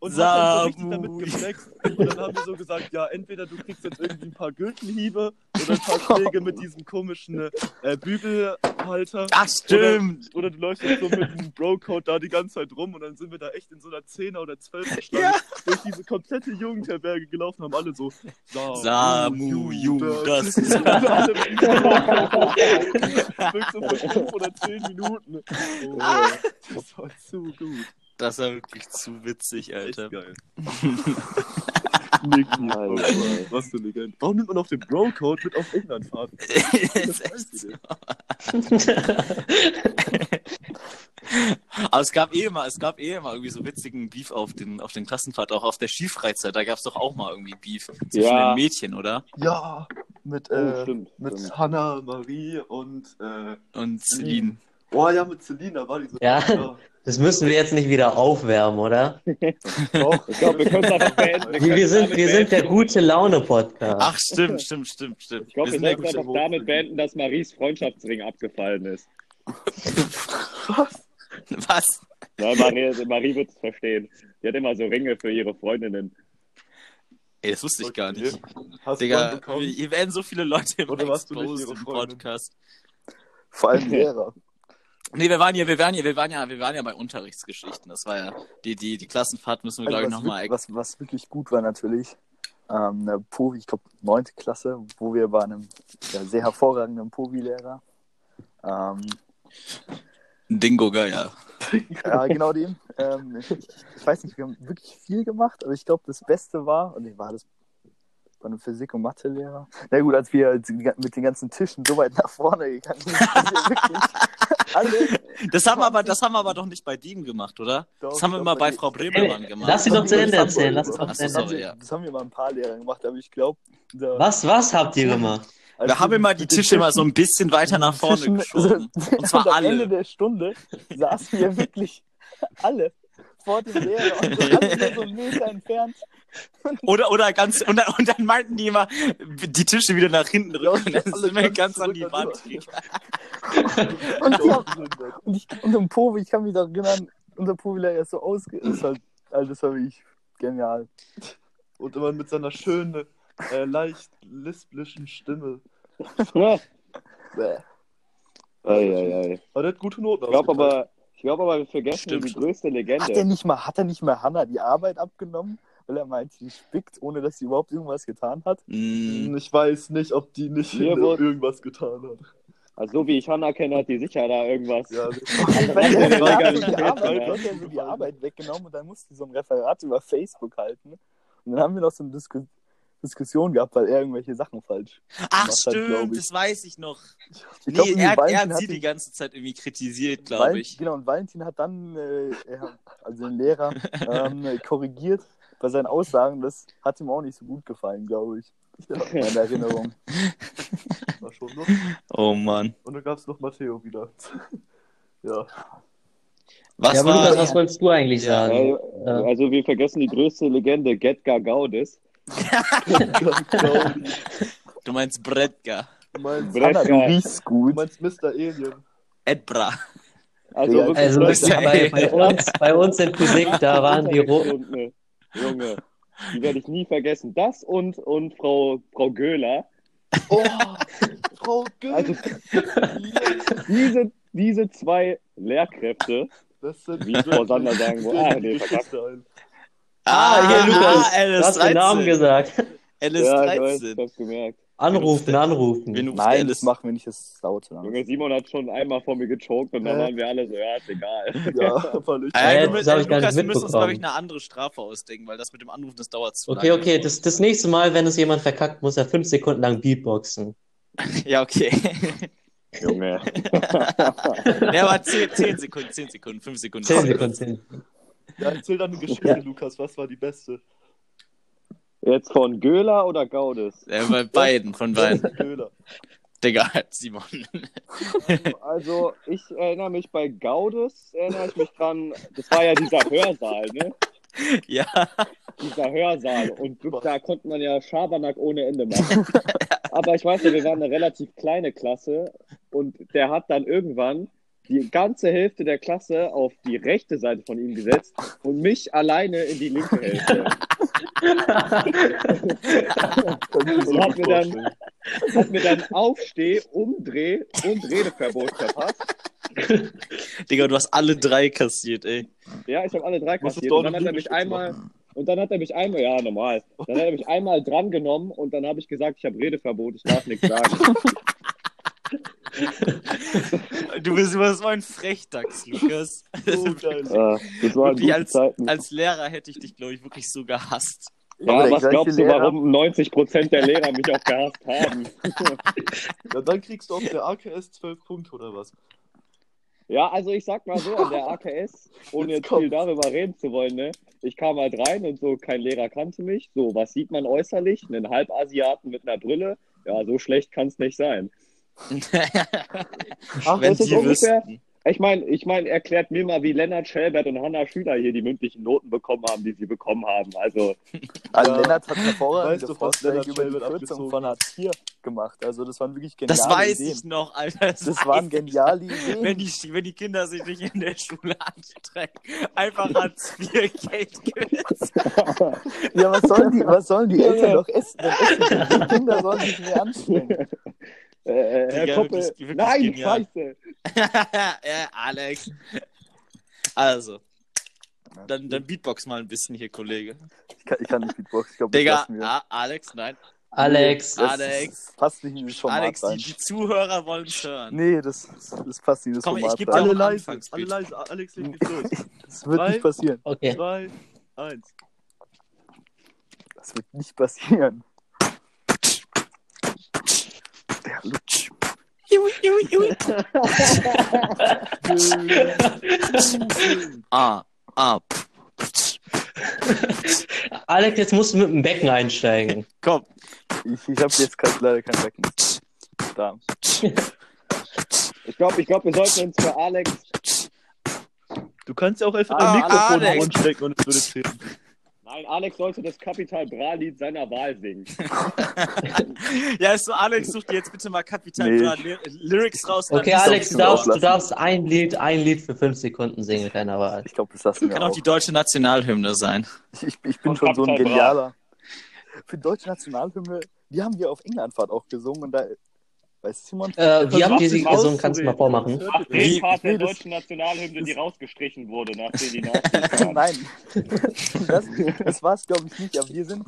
Und hat dann so richtig Samu. Damit geflext. Und dann haben wir so gesagt, ja, entweder du kriegst jetzt irgendwie ein paar Gürtelhiebe oder ein paar Schläge mit diesem komischen äh, Bügelhalter. Ach, stimmt. Oder du läufst jetzt so mit einem Bro-Code da die ganze Zeit rum und dann sind wir da echt in so einer 10er oder 12er Stange Ja. durch diese komplette Jugendherberge gelaufen, haben alle so Samu, Judas. Und alle mit diesem Bro-Code Wirklich so für 5 oder 10 Minuten. Oh, das war zu gut. Das war wirklich zu witzig, Echt Alter. geil. Nicky, oh, was für eine Legende. Warum nimmt man auf den Bro-Code mit auf England fahren? Das ist echt so. Aber es gab eh immer, es gab eh immer irgendwie so witzigen Beef auf den, auf den Klassenfahrt, auch auf der Skifreizeit. Da gab es doch auch mal irgendwie Beef zwischen Ja. den Mädchen, oder? Ja, mit, Oh, äh, stimmt, mit stimmt. Hannah, Marie und äh, Und Celine. Oh ja, mit Selina war die so. Ja. Das müssen wir jetzt nicht wieder aufwärmen, oder? Doch. Ich glaube, wir können es einfach beenden. Wir, können es sind, wir sind der beenden. gute Laune-Podcast. Ach, stimmt, stimmt, stimmt, stimmt. Ich glaube, wir sollten gute einfach damit beenden, dass Maries Freundschaftsring abgefallen ist. Was? Nein, Marie, Marie wird es verstehen. Die hat immer so Ringe für ihre Freundinnen. Ey, das wusste ich gar nicht. Hast Digga, hier werden so viele Leute immer Oder warst du nicht im? Podcast. Vor allem Lehrer. Nee, wir waren ja, wir waren ja, wir waren ja, wir waren ja bei Unterrichtsgeschichten. Das war ja die, die, die Klassenfahrt müssen wir, glaube ich, Also nochmal. was, was wirklich gut war natürlich, ähm, eine Povi, ich glaube neunte Klasse, wo wir bei einem ja, sehr hervorragenden Povi-Lehrer. Ähm, Dingo, geil, ja. ja, genau dem. Ähm, ich, ich weiß nicht, wir haben wirklich viel gemacht, aber ich glaube, das Beste war, und war das bei einem Physik- und Mathelehrer. Na gut, als wir mit den ganzen Tischen so weit nach vorne gegangen sind, dass wir wirklich alle. Das haben wir aber, das haben wir aber doch nicht bei Diem gemacht, oder? Doch, Das haben wir doch, immer bei Frau Bremermann Ey, gemacht. lass sie doch zu Ende erzählen. Lass sie doch Ach zu so, Ende Das haben, sorry, wir, ja. das haben wir mal ein paar Lehrer gemacht, aber ich glaube. Was, was habt ihr gemacht? Wir haben immer die Tische immer so ein bisschen weiter nach vorne geschoben. Und zwar am alle. Ende der Stunde saßen wir wirklich alle vor dem Lehrer und so alle nur so einen Meter entfernt. Oder, oder ganz, und dann, und dann meinten die immer, die Tische wieder nach hinten rücken. Und dann sind wir ganz an die Wand gegangen. Und, haben, und, ich, und im Povi, ich kann mich daran erinnern, unser Povi-Lehrer ist so ausge... Ist halt, also das war wirklich genial. Und immer mit seiner schönen, äh, leicht lisplichen Stimme. Ja. Bäh. Ei, ei, ei. Aber der hat gute Noten Ich glaube aber, ich glaube aber, wir vergessen Stimmt die größte Hat er Legende. nicht mal, hat er nicht mal Hannah die Arbeit abgenommen, weil er meint, sie spickt, ohne dass sie überhaupt irgendwas getan hat? Mm, Ich weiß nicht, ob die nicht irgendwas getan hat. Also so wie ich Hannah kenne, hat die sicher da irgendwas. Ja, er die Arbeit, weggenommen und dann musste sie so ein Referat über Facebook halten. Und dann haben wir noch so eine Disku Diskussion gehabt, weil er irgendwelche Sachen falsch Ach, gemacht hat, glaub stimmt, das weiß ich noch. Ich Nee, glaub, irgendwie er, hat- er hat sie hat die ganze Zeit irgendwie kritisiert, glaube ich. Genau, und Valentin hat dann, äh, er, also den Lehrer, ähm, korrigiert bei seinen Aussagen. Das hat ihm auch nicht so gut gefallen, glaube ich. ja, In der Erinnerung. war schon noch. Oh Mann. Und dann gab es noch Matteo wieder. ja. Was ja, war. Lukas, was wolltest du eigentlich Ja, sagen? Also wir vergessen die größte Legende, Getgar Gaudes. Du meinst Bredka. Du meinst, Brett- Hannah, du riechst du gut. meinst Mr. Alien. Edbra. Also Ja, also Leute, bei, bei, uns, bei uns in Physik, da waren die Ro Unterrichtsstunde. Junge, die werde ich nie vergessen. Das und, und Frau, Frau Göhler. Oh, Frau Gül. Also diese, diese zwei Lehrkräfte, das sind wie Frau Sander sagen wo, ah, nee, verkackt. Ein. Ah, hier, Lukas, ah, du hast den Namen LS13. gesagt. Ja, ich weiß, ich LS13. hab's gemerkt. Anrufen, anrufen. Ruft Nein, das machen wir nicht, das ist laut. Junge, Simon hat schon einmal vor mir gechoked und dann waren wir alle so, ja, ist egal. Ja. Ah, Ja, ja, das wir, hab ich äh, gar Lukas, nicht wir müssen uns, glaube ich, mitbekommen. eine andere Strafe ausdenken, weil das mit dem Anrufen, das dauert zu Okay, lange. okay, das, das nächste Mal, wenn es jemand verkackt, muss er fünf Sekunden lang Beatboxen. Ja, okay. Junge. ja, aber 10, 10 Sekunden, 10 Sekunden, 5 Sekunden. Zehn Sekunden. zehn. Ja, erzähl dann eine Geschichte, Ja. Lukas. Was war die beste? Jetzt von Göhler oder Gaudes? Ja, bei beiden, von beiden. Köhler. Digga, Simon. Also, ich erinnere mich bei Gaudes, erinnere ich mich dran, das war ja dieser Hörsaal, ne? ja. Dieser Hörsaal. Und da konnte man ja Schabernack ohne Ende machen. Aber ich weiß ja, wir waren eine relativ kleine Klasse und der hat dann irgendwann die ganze Hälfte der Klasse auf die rechte Seite von ihm gesetzt und mich alleine in die linke Hälfte. Und hat mir dann-. Hat mir dann Aufsteh, Umdreh und Redeverbot verpasst. Digga, du hast alle drei kassiert, ey. Ja, ich habe alle drei kassiert. Und dann hat er mich einmal, und dann hat er mich einmal, ja, normal. Dann hat er mich einmal drangenommen und dann habe ich gesagt, ich habe Redeverbot, ich darf nichts sagen. Du bist immer so ein Frechdachs, Lukas. Geil. Äh, das waren Wirklich gute als, Zeiten. als Lehrer hätte ich dich, glaube ich, wirklich so gehasst. Ja, Aber was glaubst du, Lehrer- warum 90% der Lehrer mich auch gehasst haben? Ja, dann kriegst du auf der AKS 12 Punkte oder was? Ja, also ich sag mal so, an der AKS, ohne Jetzt jetzt viel darüber reden zu wollen, ne? Ich kam halt rein und so, kein Lehrer kannte mich. So, was sieht man äußerlich? Einen Halbasiaten mit einer Brille? Ja, so schlecht kann es nicht sein. Ach, das ist ungefähr- wüssten. Ich meine, ich mein, erklärt mir mal, wie Lennart Schelbert und Hanna Schüler hier die mündlichen Noten bekommen haben, die sie bekommen haben. Also, Also Ja. Lennart hat hervorragende Weißt du, Vorschläge über die Kürzung von Hartz IV gemacht. Also das waren wirklich geniale Das weiß Ideen. ich noch, Alter. Das waren weiß geniale ich. Ideen. Wenn die, wenn die Kinder sich nicht in der Schule anstrengen, einfach Hartz IV Geld kürzen. Ja, was sollen die, was sollen die Eltern doch essen? Essen die. die Kinder sollen sich mehr anstrengen. äh, Herr Digga, Koppel, wirklich- wirklich nein, genial. scheiße. ja, Alex. Also, dann, dann Beatbox mal ein bisschen hier, Kollege. Ich kann, ich kann nicht Beatbox. Ich glaube, das Digga, ah, Alex, nein. Alex, Das, Alex. Das passt nicht in dieses Format Alex, die, rein. die Zuhörer wollen es hören. Nee, das, das passt nicht in das Komm, ich Format geb dir rein. auch Alle leise, alle leise. Alex legt jetzt los. Das wird Drei. nicht passieren. okay. Zwei, eins. Das wird nicht passieren. Lutsch. Ah, ah. Alex, jetzt musst du mit dem Becken einsteigen. Komm. Ich, ich habe jetzt gerade leider kein Becken. Da. Ich glaube, ich glaub, wir sollten uns für Alex. Du kannst ja auch einfach Ah, ein Mikrofon Alex. im Mund stecken und es würde zählen. Nein, Alex sollte das Kapital Bra-Lied seiner Wahl singen. Ja, ist so, Alex, such dir jetzt bitte mal Kapital Nee. Bra Ly- Lyrics raus. Okay, Alex, du darfst, du darfst ein Lied, ein Lied für fünf Sekunden singen, deiner Wahl. Ich glaube, das lassen wir Kann auch auch. die deutsche Nationalhymne sein. Ich, ich, bin Und schon so ein Kapital Bra. genialer. Für die deutsche Nationalhymne, die haben wir auf Englandfahrt auch gesungen und da, weißt du, Simon? Äh, wie habt ihr sie Versuch, gesungen? Kannst du mal vormachen? Wie- Part der deutschen Nationalhymne, die rausgestrichen wurde, nachdem die Nazis. Nein, das, das war es, glaube ich, nicht. Aber wir sind,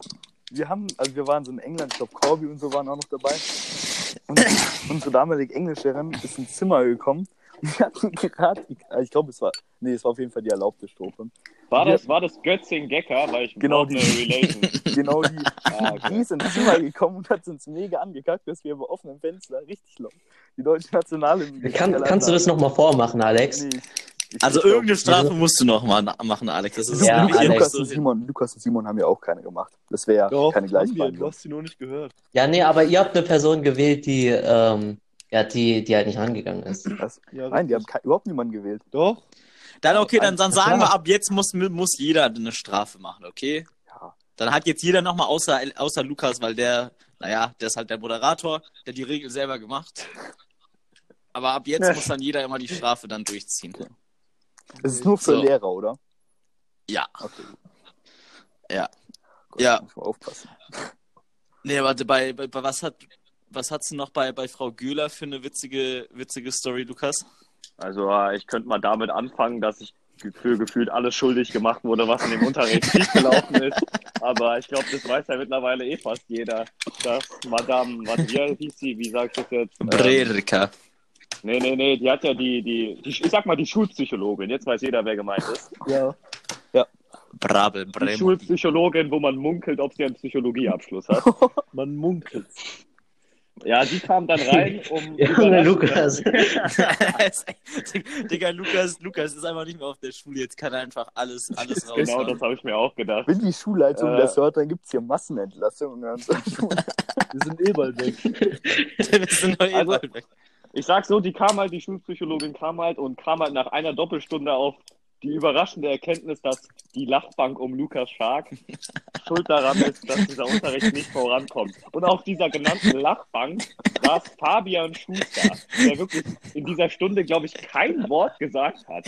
wir haben, also wir waren so in England, ich glaube, Corby und so waren auch noch dabei. Und unsere damalige Englischlehrerin ist ins Zimmer gekommen. Und wir hatten gerade, also ich glaube, es war, nee, es war auf jeden Fall die erlaubte Strophe. War das, war das Götzing Gecker? Weil ich Genau die. eine Relation. Genau die. Ah, Die okay. ist ins Zimmer gekommen und hat uns mega angekackt, dass wir bei offenem Fenster richtig laut die deutsche Nationalhymne Kann, kannst du das nochmal vormachen, Alex? Nee, ich, Also irgendeine Strafe musst du noch mal na- machen, Alex. Das ist Ja, Lukas, wirklich Alex. Und. Simon, Lukas und Simon haben ja auch keine gemacht. Das wäre ja keine wir, du Gleichbehandlung. hast sie noch nicht gehört. Ja, nee, aber ihr habt eine Person gewählt, die, ähm, ja, die, die halt nicht rangegangen ist. Was? Ja, Nein, die haben überhaupt niemanden gewählt. Doch. Dann okay, dann, dann sagen wir, ab jetzt muss, muss jeder eine Strafe machen, okay? Ja. Dann hat jetzt jeder nochmal außer, außer Lukas, weil der, naja, der ist halt der Moderator, der die Regel selber gemacht. Aber ab jetzt muss dann jeder immer die Strafe dann durchziehen. Es ist nur für So. Lehrer, oder? Ja. Okay. Ja. Gott, Ja. Muss mal aufpassen. Nee, warte, bei, bei, bei was hat, was hat's denn noch bei, bei Frau Göhler für eine witzige, witzige Story, Lukas? Also äh, ich könnte mal damit anfangen, dass ich für gefühlt alles schuldig gemacht wurde, was in dem Unterricht schiefgelaufen ist. Aber ich glaube, das weiß ja mittlerweile eh fast jeder. Dass Madame, was wie hieß sie, wie sag ich das jetzt? Ähm, Brerika. nee, nee, nee, die hat ja die, die, die, ich sag mal die Schulpsychologin. Jetzt weiß jeder, wer gemeint ist. Ja. Brabel, Die Bremo. Schulpsychologin, wo man munkelt, ob sie einen Psychologieabschluss hat. Man munkelt. Ja, die kam dann rein, um. Junge Lukas. Digga, Lukas, Lukas ist einfach nicht mehr auf der Schule, jetzt kann er einfach alles, alles raus. Genau, das habe ich mir auch gedacht. Wenn die Schulleitung Äh. das hört, dann gibt es hier Massenentlassungen. Wir sind eh bald weg. Wir sind eh Also- bald weg. Ich sag so, die kam halt, die Schulpsychologin kam halt und kam halt nach einer Doppelstunde auf die überraschende Erkenntnis, dass die Lachbank um Lukas Schark schuld daran ist, dass dieser Unterricht nicht vorankommt. Und auf dieser genannten Lachbank saß Fabian Schuster, der wirklich in dieser Stunde, glaube ich, kein Wort gesagt hat.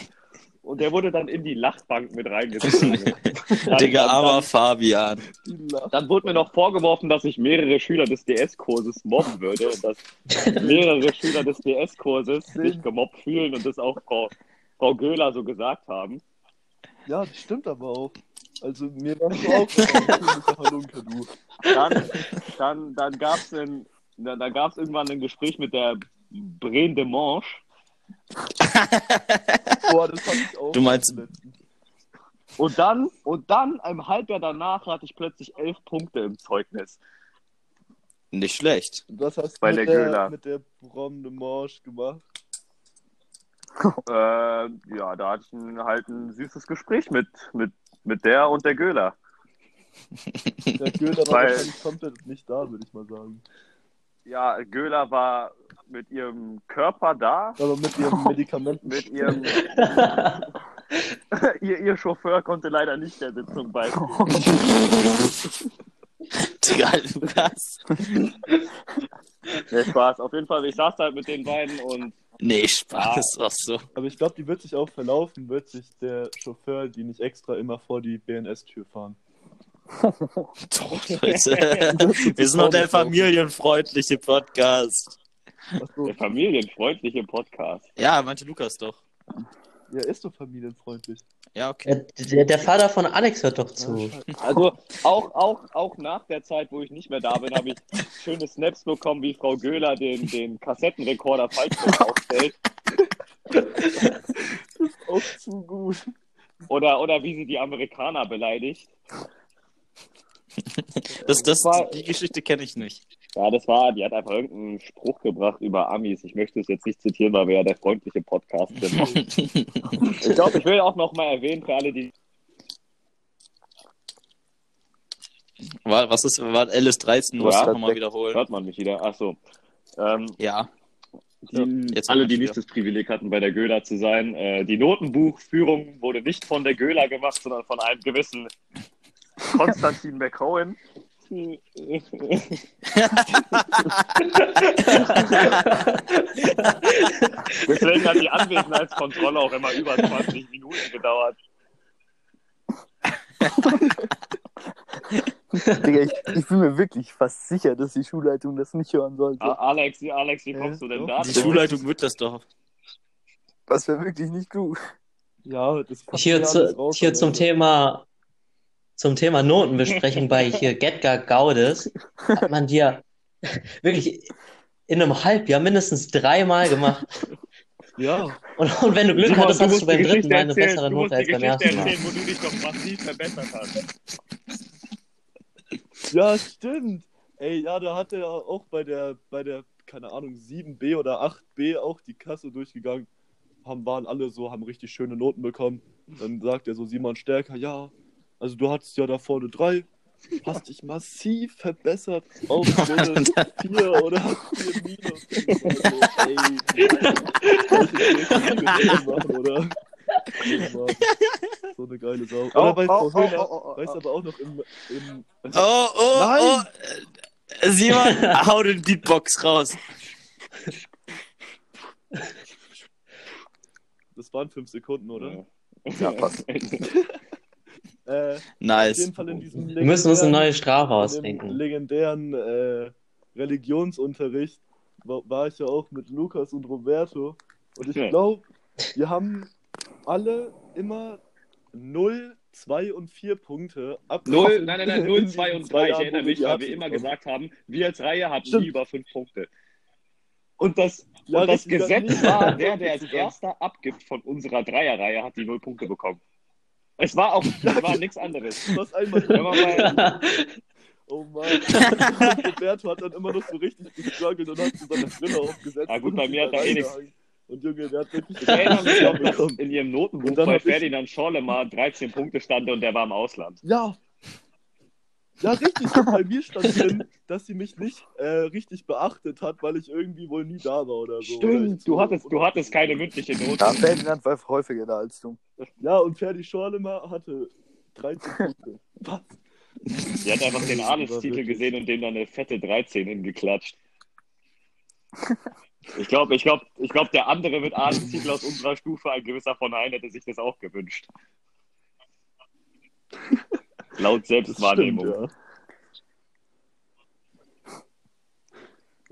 Und der wurde dann in die Lachbank mit reingezogen. Digga, armer Fabian. Dann wurde mir noch vorgeworfen, dass ich mehrere Schüler des DS-Kurses mobben würde und dass mehrere Schüler des DS-Kurses sich gemobbt fühlen und das auch Frau, Göhler so gesagt haben. Ja, das stimmt aber auch. Also mir war es auch mit der Halunke, du. Dann, dann, dann gab es dann, dann gab's irgendwann ein Gespräch mit der Brain de Manche. Boah, das fand ich auch. Du meinst-. Und dann, und dann, ein Halbjahr danach, hatte ich plötzlich elf Punkte im Zeugnis. Nicht schlecht. Und was hast du Bei mit der der, Göhler. mit der Brom de Manche gemacht? Äh, ja, da hatte ich ein, halt ein süßes Gespräch mit, mit, mit der und der Göhler. Der Göhler war Weil- wahrscheinlich komplett nicht da, würde ich mal sagen. Ja, Göhler war mit ihrem Körper da, Aber mit ihren Medikamenten. mit ihrem. ihr, ihr Chauffeur konnte leider nicht der Sitzung beiwohnen. Digga, Lukas. Nee, Spaß. Auf jeden Fall, ich saß halt mit den beiden und Nee, Spaß, was so. Aber ich glaube, die wird sich auch verlaufen, wird sich der Chauffeur die nicht extra immer vor die BNS-Tür fahren. Doch, Leute. Wir sind doch der familienfreundliche Podcast. Achso, der familienfreundliche Podcast. Ja, meinte Lukas doch. ja, ist doch familienfreundlich. Ja, okay. Der, der, der Vater von Alex hört doch zu. Also auch, auch, auch nach der Zeit, wo ich nicht mehr da bin, habe ich schöne Snaps bekommen, wie Frau Göhler den, den Kassettenrekorder falsch aufstellt. Auch zu gut. Oder, oder wie sie die Amerikaner beleidigt. Das, das, War- die Geschichte kenne ich nicht. Ja, das war, die hat einfach irgendeinen Spruch gebracht über Amis. Ich möchte es jetzt nicht zitieren, weil wir ja der freundliche Podcast sind. Ich glaube, ich will auch noch mal erwähnen für alle, die War, was ist, war LS13? Du Ja. nochmal wiederholen. hört man mich wieder. Achso. Ähm, Ja. die, jetzt alle, die nicht das Privileg hatten, bei der Göhler zu sein. Äh, die Notenbuchführung wurde nicht von der Göhler gemacht, sondern von einem gewissen Konstantin McCohen. Deswegen hat die Anwesenheitskontrolle auch immer über 20 Minuten gedauert. Digga, ich, ich bin mir wirklich fast sicher, dass die Schulleitung das nicht hören sollte. A- Alex, wie- Alex, wie kommst du denn da? Die Schulleitung wird das doch. Das wäre wirklich nicht gut. Ja, das passt Hier, ja zu, hier zum Thema zum Thema Notenbesprechung bei hier Getgar Gaudes hat man dir wirklich in einem Halbjahr mindestens dreimal gemacht. Ja, Und, und wenn du Glück Simon, hattest, du hast du beim dritten Mal eine bessere Note als beim Geschichte ersten Mal. erzählen, wo du dich doch massiv verbessert hast. ja, stimmt. Ey, ja, da hat er auch bei der, bei der, keine Ahnung, 7b oder 8b auch die Kasse durchgegangen. Haben, waren alle so, haben richtig schöne Noten bekommen. Dann sagt er so, Simon Stärker, ja, also du hattest ja da vorne drei, hast dich massiv verbessert auf so eine 4 oder 4 minus. Also, ey, Minus machen, oder? Oh Mann, so eine geile Sau. Oder bei Frau oh, Höhner, oh, oh, oh, weiß oh. aber auch noch im, im Oh, oh, Nein. oh. Simon, hau den Beatbox raus. Das waren fünf Sekunden, oder? Ja, passt. Äh, auf Nice. jeden Fall in diesem Wir müssen uns eine legendären- neue Strafe in dem ausdenken. legendären äh, Religionsunterricht war, war ich ja auch mit Lukas und Roberto. Und ich glaube, wir haben alle immer 0, 2 und 4 Punkte ab. Nein, nein, nein, in 0, diesen 2 und zwei 3. Ich erinnere mich, weil wir immer gesagt haben, wir als Reihe hatten Stimmt. nie über 5 Punkte. Und das, Ja, und das Gesetz war, der, der als erster abgibt von unserer Dreierreihe, hat die 0 Punkte bekommen. Es war auch es war nichts anderes. Du hast einmal mal, Oh Mann. Und Roberto hat dann immer noch so richtig gestruggelt und hat so seine Brille aufgesetzt. Ja, gut, und bei mir hat er eh nichts. Und Junge, der hat wirklich ich erinnere mich bekommen. in ihrem Notenbuch bei hab ich- Ferdinand Schorle mal 13 Punkte stand und der war im Ausland. Ja. Ja, richtig. Bei mir stand drin, dass sie mich nicht äh, richtig beachtet hat, weil ich irgendwie wohl nie da war oder so. Oder Stimmt, so- du hattest, du hattest keine mündliche Note. Ja, Ferdinand war häufiger da als du. Ja, und Ferdi Schorlemer hatte 13 Punkte. Was? Die hat einfach den Adelstitel gesehen und dem dann eine fette 13 hingeklatscht. Ich glaube, ich glaube, ich glaube, der andere mit Adelstitel aus unserer Stufe, ein gewisser von Hein, hätte sich das auch gewünscht. Laut Selbstwahrnehmung. stimmt,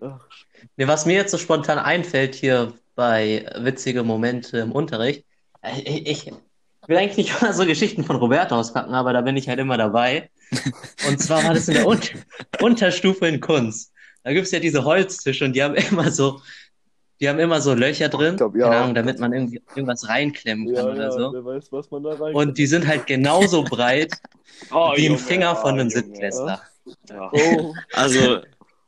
ja. Ach, Nee, was mir jetzt so spontan einfällt hier bei witzige Momente im Unterricht, äh, ich, ich will eigentlich nicht immer so Geschichten von Roberto auspacken, aber da bin ich halt immer dabei. Und zwar war das in der Un Unterstufe in Kunst. Da gibt's ja diese Holztische und die haben immer so, die haben immer so Löcher drin, glaub, ja. keine Ahnung, damit man irgendwie irgendwas reinklemmen kann ja, oder ja, so. wer weiß, was man da rein Und die sind halt genauso breit Oh, wie ein Finger von oh, einem Junge. Siebtklässler. Ja. Oh, Also,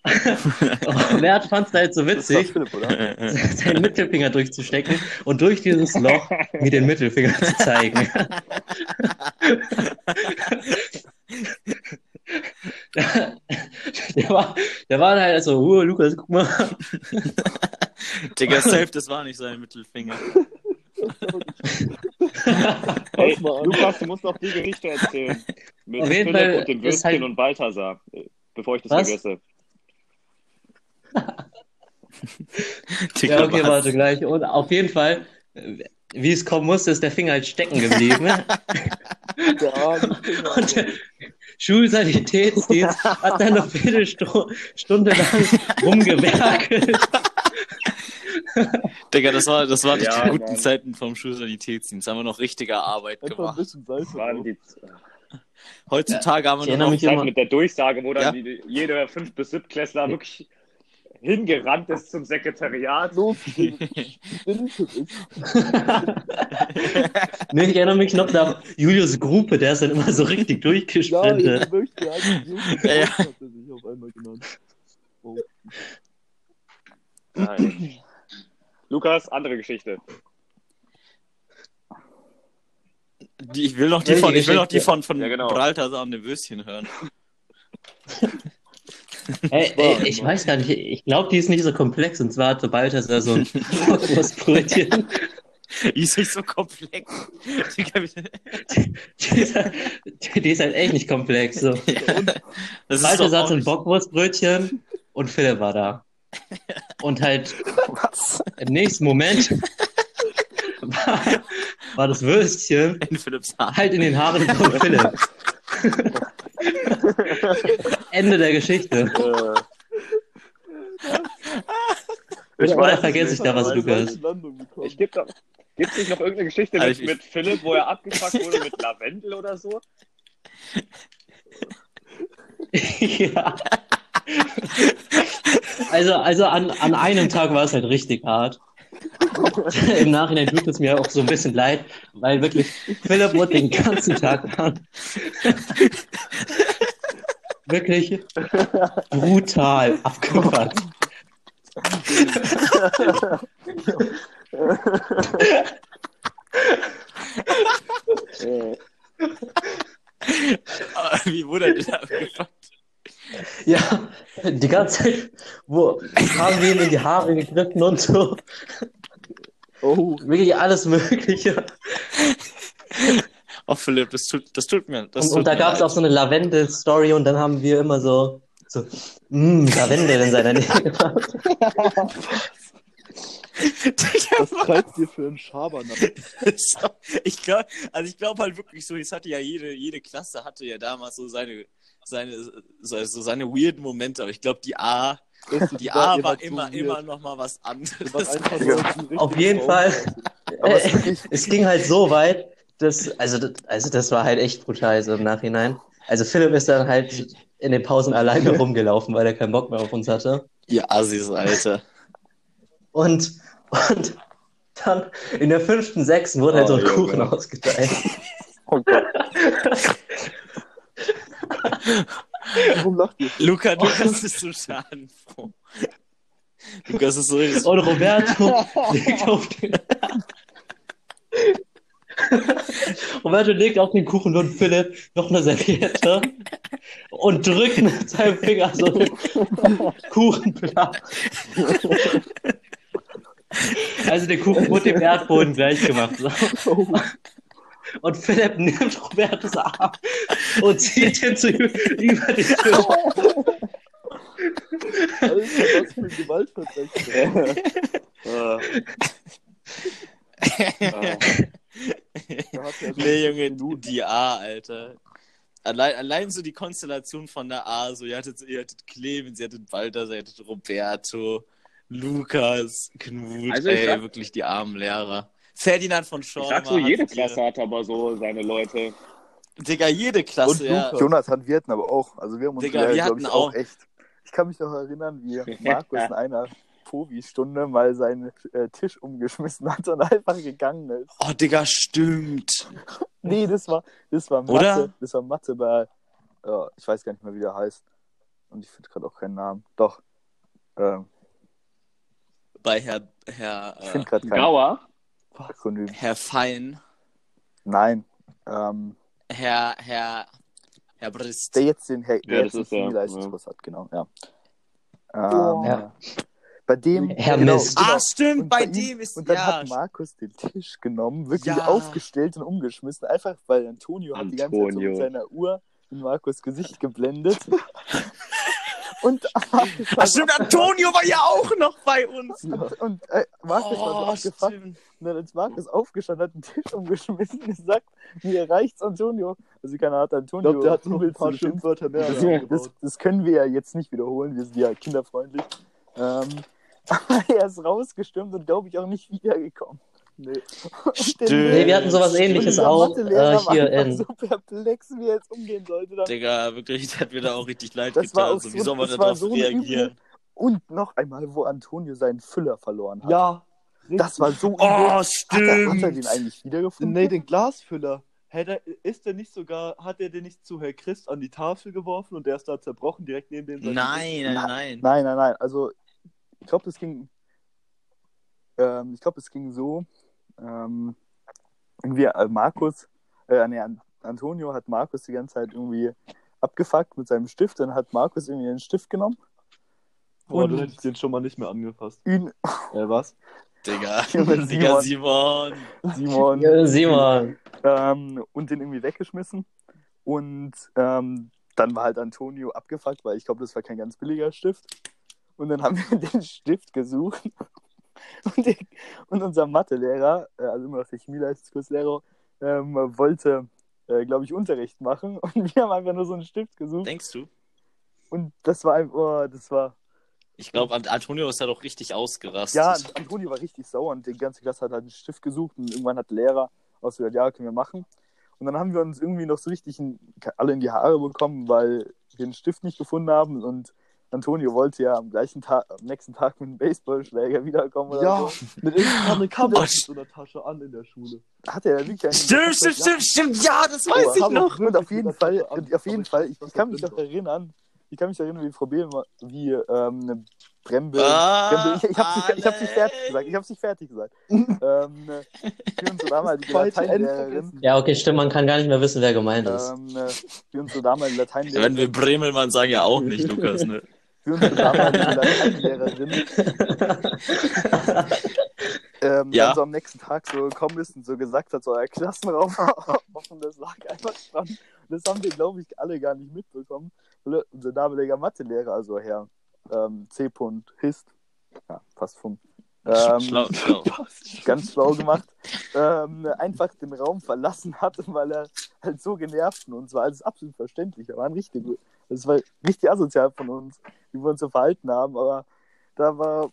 Und Mert fand's halt so witzig, Philipp, seinen Mittelfinger durchzustecken und durch dieses Loch mir den Mittelfinger zu zeigen. der, war, der war halt so, oh, Lukas, guck mal. Digga, safe, das war nicht sein Mittelfinger. Hey. Lukas, du musst noch die Geschichte erzählen. Mit Auf jeden Philipp Fall und dem Würstchen halt- und Balthasar. Bevor ich das Was? vergesse. Digga, Ja, okay, was? warte gleich. Und auf jeden Fall, wie es kommen musste, ist der Finger halt stecken geblieben. Der Finger. Und der Schulsanitätsdienst hat dann eine Viertelstunde lang rumgewerkelt. Digga, das war, das waren die Ja, guten Mann. Zeiten vom Schulsanitätsdienst. Haben wir noch richtige Arbeit Einfach ein gemacht. bisschen Salz Waren drauf. die Heutzutage haben Ich wir erinnere nur mich noch... Zeit immer- mit der Durchsage, wo dann Ja. die, jeder 5- bis 7-Klässler wirklich hingerannt ist zum Sekretariat. Los, bin ich ist. Nee, ich erinnere mich noch nach Julius Gruppe, der ist dann immer so richtig Ja, durchgesprintet. ich möchte Jungen, Ja, ja. hat er sich auf einmal genannt. Oh. Nein. Lukas, andere Geschichte. Die, ich will noch die Welche von, ich will noch die Geschichte? von, von Ja, genau. Balthasar und dem Würstchen hören. Ey, ey, ich weiß gar nicht, ich glaube, die ist nicht so komplex. Und zwar hatte Balthasar so ein Bockwurstbrötchen. Die ist nicht so komplex. Digga, Die ist, halt, die ist halt echt nicht komplex. So. das Balthasar hatte ein Bockwurstbrötchen und Philipp war da. Und halt Was? im nächsten Moment war, war das Würstchen in halt in den Haaren von Philipp. Ende der Geschichte. Äh, Oder, weiß oder es vergesse ich nicht. da was, Lukas? ich gibt doch. Gibt es nicht noch irgendeine Geschichte Also mit, ich- mit Philipp, wo er abgefuckt wurde mit Lavendel oder so? ja. Also, also an, an einem Tag war es halt richtig hart. Im Nachhinein tut es mir auch so ein bisschen leid, weil wirklich Philipp wurde den ganzen Tag lang wirklich brutal abgefuckt. Wie wurde er denn abgefuckt? Ja, die ganze Zeit wo, haben wir ihm in die Haare gegriffen und so. Oh, Wirklich alles Mögliche. Oh, Philipp, das tut, das tut mir. Das Und, tut und da gab es auch so eine Lavendel-Story und dann haben wir immer so, so mm, Lavendel in seiner Nähe gemacht. was treibst du dir für einen Schabernack? Ich glaube, also ich glaube halt wirklich so, es hatte ja jede, jede Klasse hatte ja damals so seine, seine, so, so seine weirden Momente, aber ich glaube, die A, die A war immer, immer noch mal was anderes. Auf jeden Fall. Aber es Äh, es ging halt so weit, dass, also, das- also das war halt echt brutal so im Nachhinein. Also Philipp ist dann halt in den Pausen alleine rumgelaufen, weil er keinen Bock mehr auf uns hatte. Ihr Assis, Alter. Und, und dann in der fünften, sechsten wurde halt so ein Oh, Junge. Kuchen ausgeteilt. oh Gott. Warum lacht ihr? Luca, Lukas ist so schadenfroh. Lukas ist so. Und Roberto legt auf den. Roberto legt auf den Kuchen und Philipp noch eine Serviette und drückt mit seinem Finger so den Kuchenblatt. Also der Kuchen wurde dem Erdboden gleich gemacht. So. Und Philipp nimmt Robertos Arm und zieht ihn zu über den Tisch. Alter, was für ein Gewaltverbrechen. er so Nee, Junge, du, die A, Alter. Allein, allein so die Konstellation von der A, so, ihr hattet, ihr hattet Clemens, ihr hattet Balthasar, ihr hattet Roberto, Lukas, Knut, Also ey, sag- wirklich die armen Lehrer. Ferdinand von ich Schorn. sag so, jede Klasse hat aber so seine Leute. Digga, jede Und Klasse, ja. Lukas. Jonathan, wir hatten aber auch, also wir haben uns Digga, wir hatten ich, auch- echt. Ich kann mich noch erinnern, wie Markus in einer Povi-Stunde mal seinen äh, Tisch umgeschmissen hat und einfach gegangen ist. Oh, Digga, stimmt. Nee, das war, das war Mathe. Oder? Das war Mathe bei, ja, ich weiß gar nicht mehr, wie der heißt. Und ich finde gerade auch keinen Namen. Doch. Ähm, Bei Herr, Herr, ich äh, Gauer? Akronym. Herr Fein, Nein. Ähm, Herr, Herr, Herr Brist. der jetzt den, Herr, der Ja, jetzt das den ist er, Chemieleistungskurs hat, genau, ja. Ähm, Oh. Ja. Bei dem, Herr genau, Mist. genau. Ah, stimmt, Und bei ihm- dem ist Und dann ja. hat Markus den Tisch genommen, wirklich Ja. aufgestellt und umgeschmissen, einfach weil Antonio, hat die ganze Zeit so Antonio. mit seiner Uhr in Markus Gesicht geblendet. und Ah, stimmt, Antonio war ja auch noch bei uns. Und, und äh, Markus war so Oh, abgefuckt. stimmt. Und dann als Markus aufgestanden hat, den Tisch umgeschmissen gesagt, mir reicht's Antonio. Also keiner hat Ich Antonio glaube, der hat noch ein paar. Schimpfwörter mehr Das, das, das können wir ja jetzt nicht wiederholen, wir sind ja kinderfreundlich. Ähm, aber er ist rausgestürmt und glaube ich auch nicht wiedergekommen. Nee. Stimmt. Nee, wir hatten sowas Stimmt. ähnliches auch äh, hier in. so perplex, wie er jetzt umgehen sollte. Dann. Digga, wirklich, das hat mir da auch richtig leid Das war getan. So, wie soll man das darauf so reagieren? Und noch einmal, wo Antonio seinen Füller verloren hat. Ja. Das war so übel. Oh, Hat er, hat er stimmt. den eigentlich wiedergefunden? Nee, den Glasfüller. Hey, da, ist der nicht sogar, hat er den nicht zu Herr Christ an die Tafel geworfen und der ist da zerbrochen, direkt neben dem Nein, nein, nein. Nein, nein, nein. Also, ich glaube, es ging. Ähm, ich glaube, es ging so. Ähm, irgendwie äh, Markus, äh, nee, An- Antonio hat Markus die ganze Zeit irgendwie abgefuckt mit seinem Stift. Dann hat Markus irgendwie den Stift genommen. Boah, dann Und- hätte ich den schon mal nicht mehr angefasst. Ihn, Äh, was? Digga, Junge, Digga, Simon. Simon, Ja, Simon. ähm, und den irgendwie weggeschmissen. Und ähm, dann war halt Antonio abgefuckt, weil ich glaube, das war kein ganz billiger Stift. Und dann haben wir den Stift gesucht. Und, der, und unser Mathelehrer, äh, also immer noch der Chemieleistungskurslehrer, ähm, wollte, äh, glaube ich, Unterricht machen. Und wir haben einfach nur so einen Stift gesucht. Denkst du? Und das war einfach, oh, das war, Ich glaube, Antonio ist da doch richtig ausgerastet. ja, Antonio war richtig sauer und die ganze Klasse hat halt einen Stift gesucht und irgendwann hat der Lehrer ausgesagt, ja, können wir machen. Und dann haben wir uns irgendwie noch so richtig in, alle in die Haare bekommen, weil wir den Stift nicht gefunden haben und Antonio wollte ja am gleichen Tag, am nächsten Tag mit einem Baseballschläger wiederkommen oder Ja, so. mit irgendeiner kam Oh, mit so einer Tasche an in der Schule. Hat er ja wirklich einen Stimmt, stimmt, stimmt, stimmt. Ja, das weiß Aber ich haben noch. Und auf jeden Fall, auf jeden Fall, ich, ich kann mich nicht, erinnern, ich kann mich erinnern, wie Problem wie ähm, eine Brembe. Ah, Brembe ich ich habe nicht, ich hab's nicht fertig gesagt. Ich habe nicht fertig gesagt. ähm, äh, für unsere damalige Lateinlehrerin. Ja, okay, stimmt, man kann gar nicht mehr wissen, wer gemeint ist. Ähm, äh, für unsere damalige Wenn Lateinlehrerin. wir Bremelmann sagen, ja auch nicht, Lukas, ne? Für unsere damalige Lateinlehrerin. Ähm, Ja. Dann so am nächsten Tag so gekommen ist und so gesagt hat, so euer Klassenraum offen, das lag einfach dran. Das haben wir, glaube ich, alle gar nicht mitbekommen. Unser damaliger Mathelehrer, also Herr ähm, C. Hist, ja, fast vom, ähm, schlau, schlau. ganz schlau gemacht, ähm, einfach den Raum verlassen hat, weil er halt so genervt von uns war. Alles absolut verständlich. Er war ein richtig, das war richtig asozial von uns, wie wir uns so verhalten haben, aber da war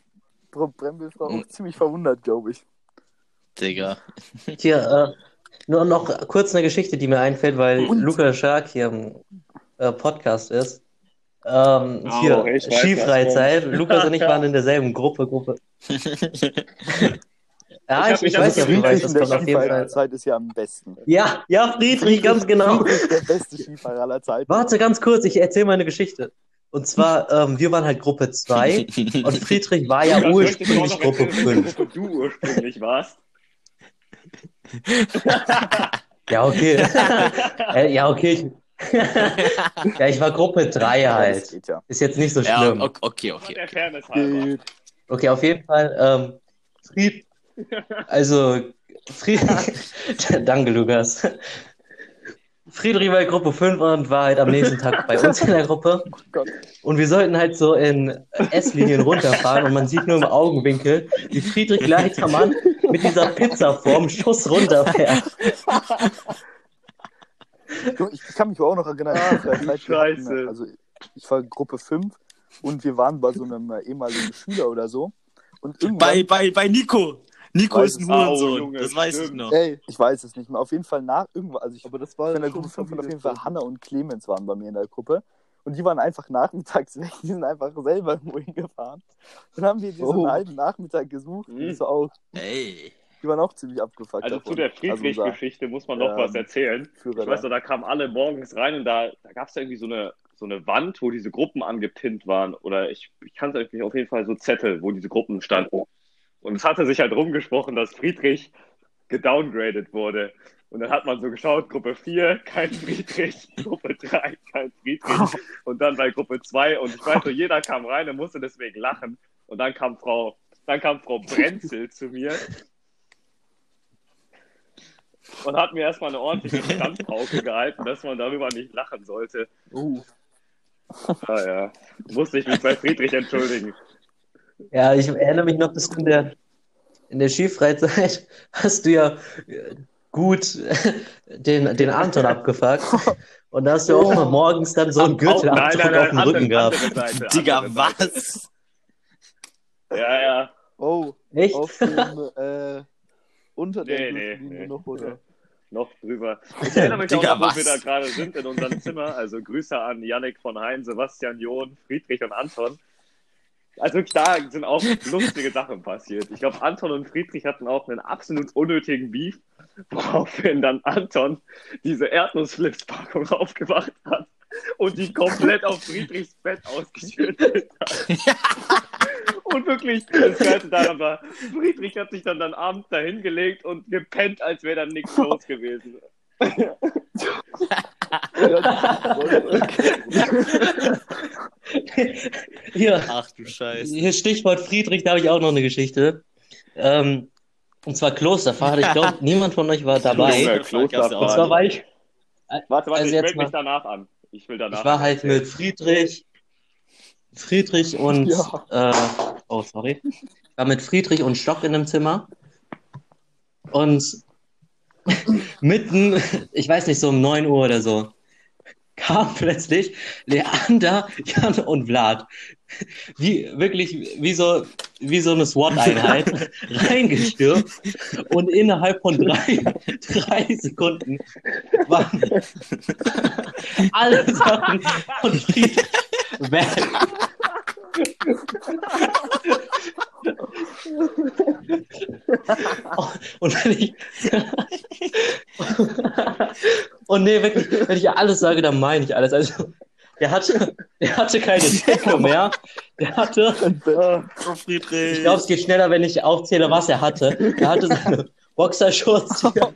Frau Brembel war auch ziemlich verwundert, glaube ich. Digga. Hier, äh, nur noch kurz eine Geschichte, die mir einfällt, weil Und? Lukas Schark hier im äh, Podcast ist. Ähm, Oh, hier, Skifreizeit. Lukas und ich waren in derselben Gruppe. Gruppe. Ja, Ich ich, ich weiß du Friedrich in das der kommt auf jeden Fall. Skifahrerzeit ist ja am besten. Ja, ja, Friedrich, ganz genau. Friedrich der beste Skifahrer aller Zeiten. Warte ganz kurz, ich erzähle meine Geschichte. Und zwar, ähm, wir waren halt Gruppe 2 und Friedrich war ja auch ursprünglich Gruppe erzählen, welche 5. Gruppe du ursprünglich warst. Ja, okay. äh, ja, okay. Ich, ja, ich war Gruppe 3 Ja, das halt. geht ja. Ist jetzt nicht so ja, schlimm. ok- okay, okay. Geht. Okay, auf jeden Fall. Ähm, Fried, also, Fried, danke, Lukas. Friedrich war in Gruppe 5 und war halt am nächsten Tag bei uns in der Gruppe. Gott. Und wir sollten halt so in S-Linien runterfahren und man sieht nur im Augenwinkel, wie Friedrich Leitermann mit dieser Pizzaform Schuss runterfährt. Ich kann mich auch noch erinnern, hatten, Scheiße. also ich war Gruppe 5 und wir waren bei so einem ehemaligen Schüler oder so. Und Bei, bei, bei Nico. Nico ist ein es. Oh, Hurensohn. Junge, das weiß ich stimmt. noch. ey, ich weiß es nicht mehr. Auf jeden Fall nach irgendwann, also ich Aber das war in der Gruppe 5 und auf jeden. Fall Hanna und Clemens waren bei mir in der Gruppe. Und die waren einfach nachmittags weg. Die sind einfach selber irgendwo hingefahren. Dann haben wir diesen Oh. halben Nachmittag gesucht. Mhm. War auch, Ey. die waren auch ziemlich abgefuckt. Also davon. zu der Also Friedrich-Geschichte muss man noch ähm, was erzählen. Führer Ich weiß da. noch, da kamen alle morgens rein und da, da gab es irgendwie so eine, so eine Wand, wo diese Gruppen angepinnt waren. Oder ich, ich kannte irgendwie auf jeden Fall so Zettel, wo diese Gruppen standen. Und es hatte sich halt rumgesprochen, dass Friedrich gedowngradet wurde. Und dann hat man so geschaut, Gruppe 4, kein Friedrich, Gruppe 3, kein Friedrich. Und dann bei Gruppe 2, und ich weiß so, jeder kam rein und musste deswegen lachen. Und dann kam Frau, dann kam Frau Brenzel zu mir und hat mir erstmal eine ordentliche Standpauke gehalten, dass man darüber nicht lachen sollte. Uh. Ah ja, musste ich mich bei Friedrich entschuldigen. Ja, ich erinnere mich noch, dass du in der, in der Skifreizeit hast du ja äh, gut den, den Anton abgefuckt. Und da hast du auch mal morgens dann so einen Gürtel Auch- nein, nein, auf dem Rücken andere, gehabt. andere Seite. Digga, was? Ja, ja. Oh, Echt? auf dem, äh, unter der Nee, nee, nee. noch, oder? Noch drüber. Ich erinnere mich Digga, auch noch, wo was? wir da gerade sind in unserem Zimmer. Also Grüße an Yannick von Hein, Sebastian, John, Friedrich und Anton. Also wirklich, da sind auch lustige Sachen passiert. Ich glaube, Anton und Friedrich hatten auch einen absolut unnötigen Beef, woraufhin dann Anton diese Erdnussflips-Packung aufgemacht hat und die komplett auf Friedrichs Bett ausgeschüttet hat. Und wirklich, das Geilste daran war, Friedrich hat sich dann dann abends da hingelegt und gepennt, als wäre dann nichts los gewesen. Hier, Ach du Scheiße. hier Stichwort Friedrich, da habe ich auch noch eine Geschichte. Ähm, und zwar Klosterfahrt. Ich glaube, niemand von euch war dabei. Junge, Und zwar Klosterfahrt. war ich, Warte, warte, Also ich melde mich danach an. Ich will danach ich war halt mit Friedrich, Friedrich und, Ja. äh, oh, sorry. Ich war mit Friedrich und Stock in einem Zimmer. Und mitten, ich weiß nicht, so um 9 Uhr oder so, kam plötzlich Leander, Jan und Vlad. Wie, wirklich, wie so, wie so eine SWAT-Einheit reingestürmt. Und innerhalb von drei, drei Sekunden waren alle Sachen von Friedrich weg. Und wenn ich. Und nee, wirklich, wenn ich alles sage, dann meine ich alles. Also, der hatte, der hatte keine Decke mehr. Der hatte, Oh, Friedrich. ich glaube, es geht schneller, wenn ich aufzähle, was er hatte. Er hatte seine Boxershorts, die er,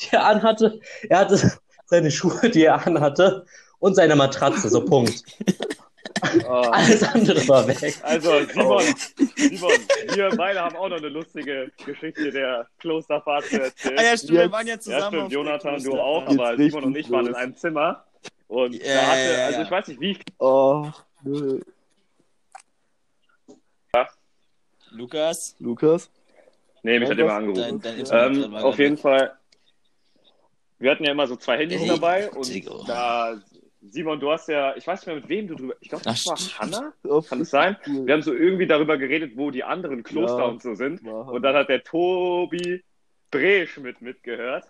die er anhatte. Er hatte seine Schuhe, die er anhatte. Und seine Matratze, so Punkt. Ah. Alles andere war weg. Also, Simon, Simon, wir beide haben auch noch eine lustige Geschichte der Klosterfahrt zu erzählen. Ah ja, stimmt, wir waren ja Ja, zusammen. stimmt, auf Jonathan, du auch, aber Simon und ich waren in einem Zimmer. Und Ja, da hatte, ja, also ja. ich weiß nicht, wie Oh, nö. Lukas, Lukas? Nee, mich hat Ja, immer was? angerufen. dein, dein Ähm, auf jeden weg. Fall, wir hatten ja immer so zwei Handys dabei und da, Simon, du hast ja, ich weiß nicht mehr mit wem du drüber, ich glaube, das Ach, war. Hanna, Oh, kann es sein? cool. Wir haben so irgendwie darüber geredet, wo die anderen Kloster Ja. und so sind. War Und dann hat der Tobi Breschmidt mitgehört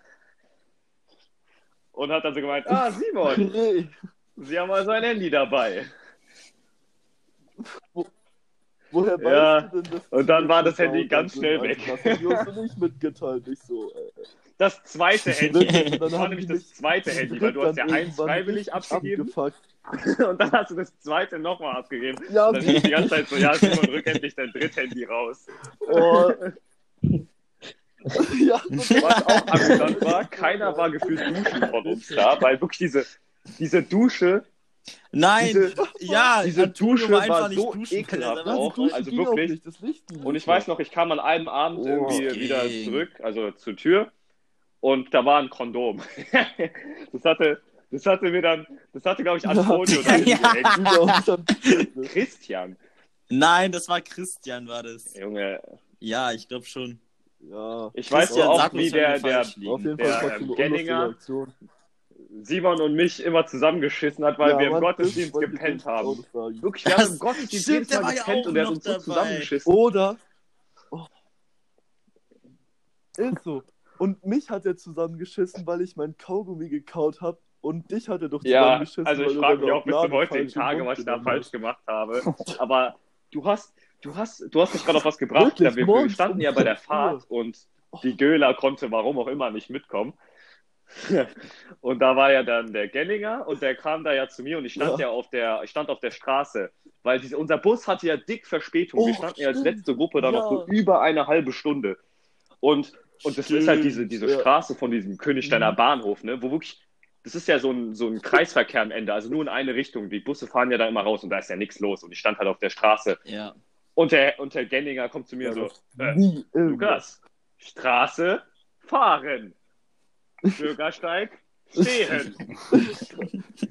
und hat dann so gemeint, ah, Simon, Sie haben also ein Handy dabei. Woher Ja, weißt du denn, dass und dann war das Handy ganz sind? schnell Also, weg. Das hast du nicht mitgeteilt. Ich so, äh, Das zweite Handy. Das dann war nämlich das zweite Handy, weil du hast ja eins freiwillig abgegeben und dann hast du das zweite nochmal abgegeben. Ja, Und dann hieß die ganze Zeit so, ja, Simon, rück endlich dein Dritthandy raus. oh. ja, Was auch amüsant war, keiner war gefühlt duschen von uns da, weil wirklich diese, diese Dusche, Nein, diese, ja, diese Dusche war war einfach so nicht duschen, ekelhaft auch. also wirklich. Und ich weiß noch, ich kam an einem Abend Oh, irgendwie das wieder zurück, also zur Tür, und da war ein Kondom. das hatte, das hatte mir dann, das hatte, glaube ich, Antonio Ja. Christian. Nein, das war Christian, war das. Junge, Ja, ich glaube schon. Ja, ich weiß nur auch, wie der, der Der, Fall trotzdem ähm, Genninger-. Simon und mich immer zusammengeschissen hat, weil Ja, wir im Gottesdienst gepennt haben. Wirklich, wir haben Das- im Gottesdienst stimmt, jedes der Mal ja gepennt und der hat uns so zusammengeschissen. Oder. Oh. Ist so. Und mich hat er zusammengeschissen, weil ich mein Kaugummi gekaut habe. Und dich hat er doch Ja, zusammengeschissen. also weil ich frage mich auch bis zum heutigen Tage, was ich da falsch gemacht habe. Aber du hast, du hast, du hast mich gerade auf was gebracht. Wirklich, Ja, wir, standen ja bei der 5 Uhr. Fahrt und die Göhler konnte warum auch immer nicht mitkommen. und da war ja dann der Gellinger und der kam da ja zu mir und ich stand ja, Ja. auf der, ich stand auf der Straße, weil diese, unser Bus hatte ja dick Verspätung. wir Oh, standen ja als stimmt. letzte Gruppe da noch Ja. so über eine halbe Stunde. Und Und das ist halt diese, diese Ja. Straße von diesem Königsteiner Mhm. Bahnhof, ne, wo wirklich, das ist ja so ein, so ein Kreisverkehr am Ende, also nur in eine Richtung. Die Busse fahren ja da immer raus und da ist ja nichts los. Und ich stand halt auf der Straße. Ja. Und der, und der Genninger kommt zu mir so, äh. Lukas, Straße, fahren. Bürgersteig, stehen.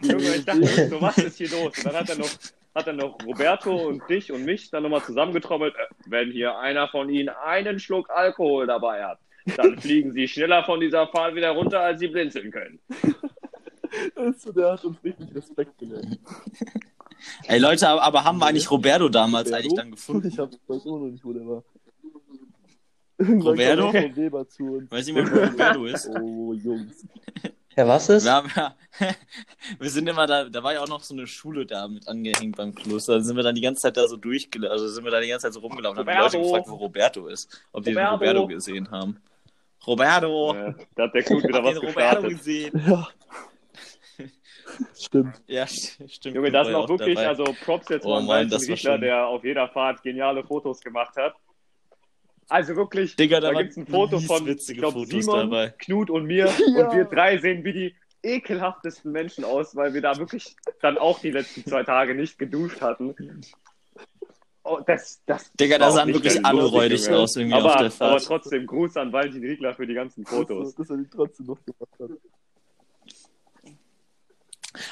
Junge, ich dachte, so, was ist hier los? Und dann hat er noch, hat er noch Roberto und dich und mich dann nochmal zusammengetrommelt. Äh, wenn hier einer von Ihnen einen Schluck Alkohol dabei hat, dann fliegen Sie schneller von dieser Fahrt wieder runter, als Sie blinzeln können. Der hat uns richtig Respekt gelernt. Ey Leute, aber, haben wir eigentlich Roberto damals Roberto? eigentlich dann gefunden? Ich hab, weiß auch noch nicht, wo der war. Roberto? Weber zu uns. Weiß nicht mehr, wo Roberto ist. Oh, Jungs. Ja, was ist? Wir, haben ja, wir sind immer da, da war ja auch noch so eine Schule da mit angehängt beim Kloster. Da sind wir dann die ganze Zeit da so durchgelaufen, also sind wir da die ganze Zeit so rumgelaufen und haben die Leute Roberto. gefragt, wo Roberto ist. Ob die den Roberto. Roberto gesehen haben. Roberto! Äh, da hat der Knut wieder was den Roberto gestartet. gesehen? Ja. Stimmt. Ja, st- stimmt. Junge, das war ist ja auch wirklich, dabei. also Props jetzt Oh mal an Mann, Riechler, der auf jeder Fahrt geniale Fotos gemacht hat. Also wirklich, Digga, da, da gibt es ein Foto von, Fotos Simon, dabei. Knut und mir. Ja. Und wir drei sehen wie die ekelhaftesten Menschen aus, weil wir da wirklich dann auch die letzten zwei Tage nicht geduscht hatten. Oh, das, das Digga, da sahen wirklich alle räudig aus irgendwie aber, auf der aber Fahrt. trotzdem, Gruß an Valentin Riegler für die ganzen Fotos. Dass, dass er die trotzdem noch gemacht hat.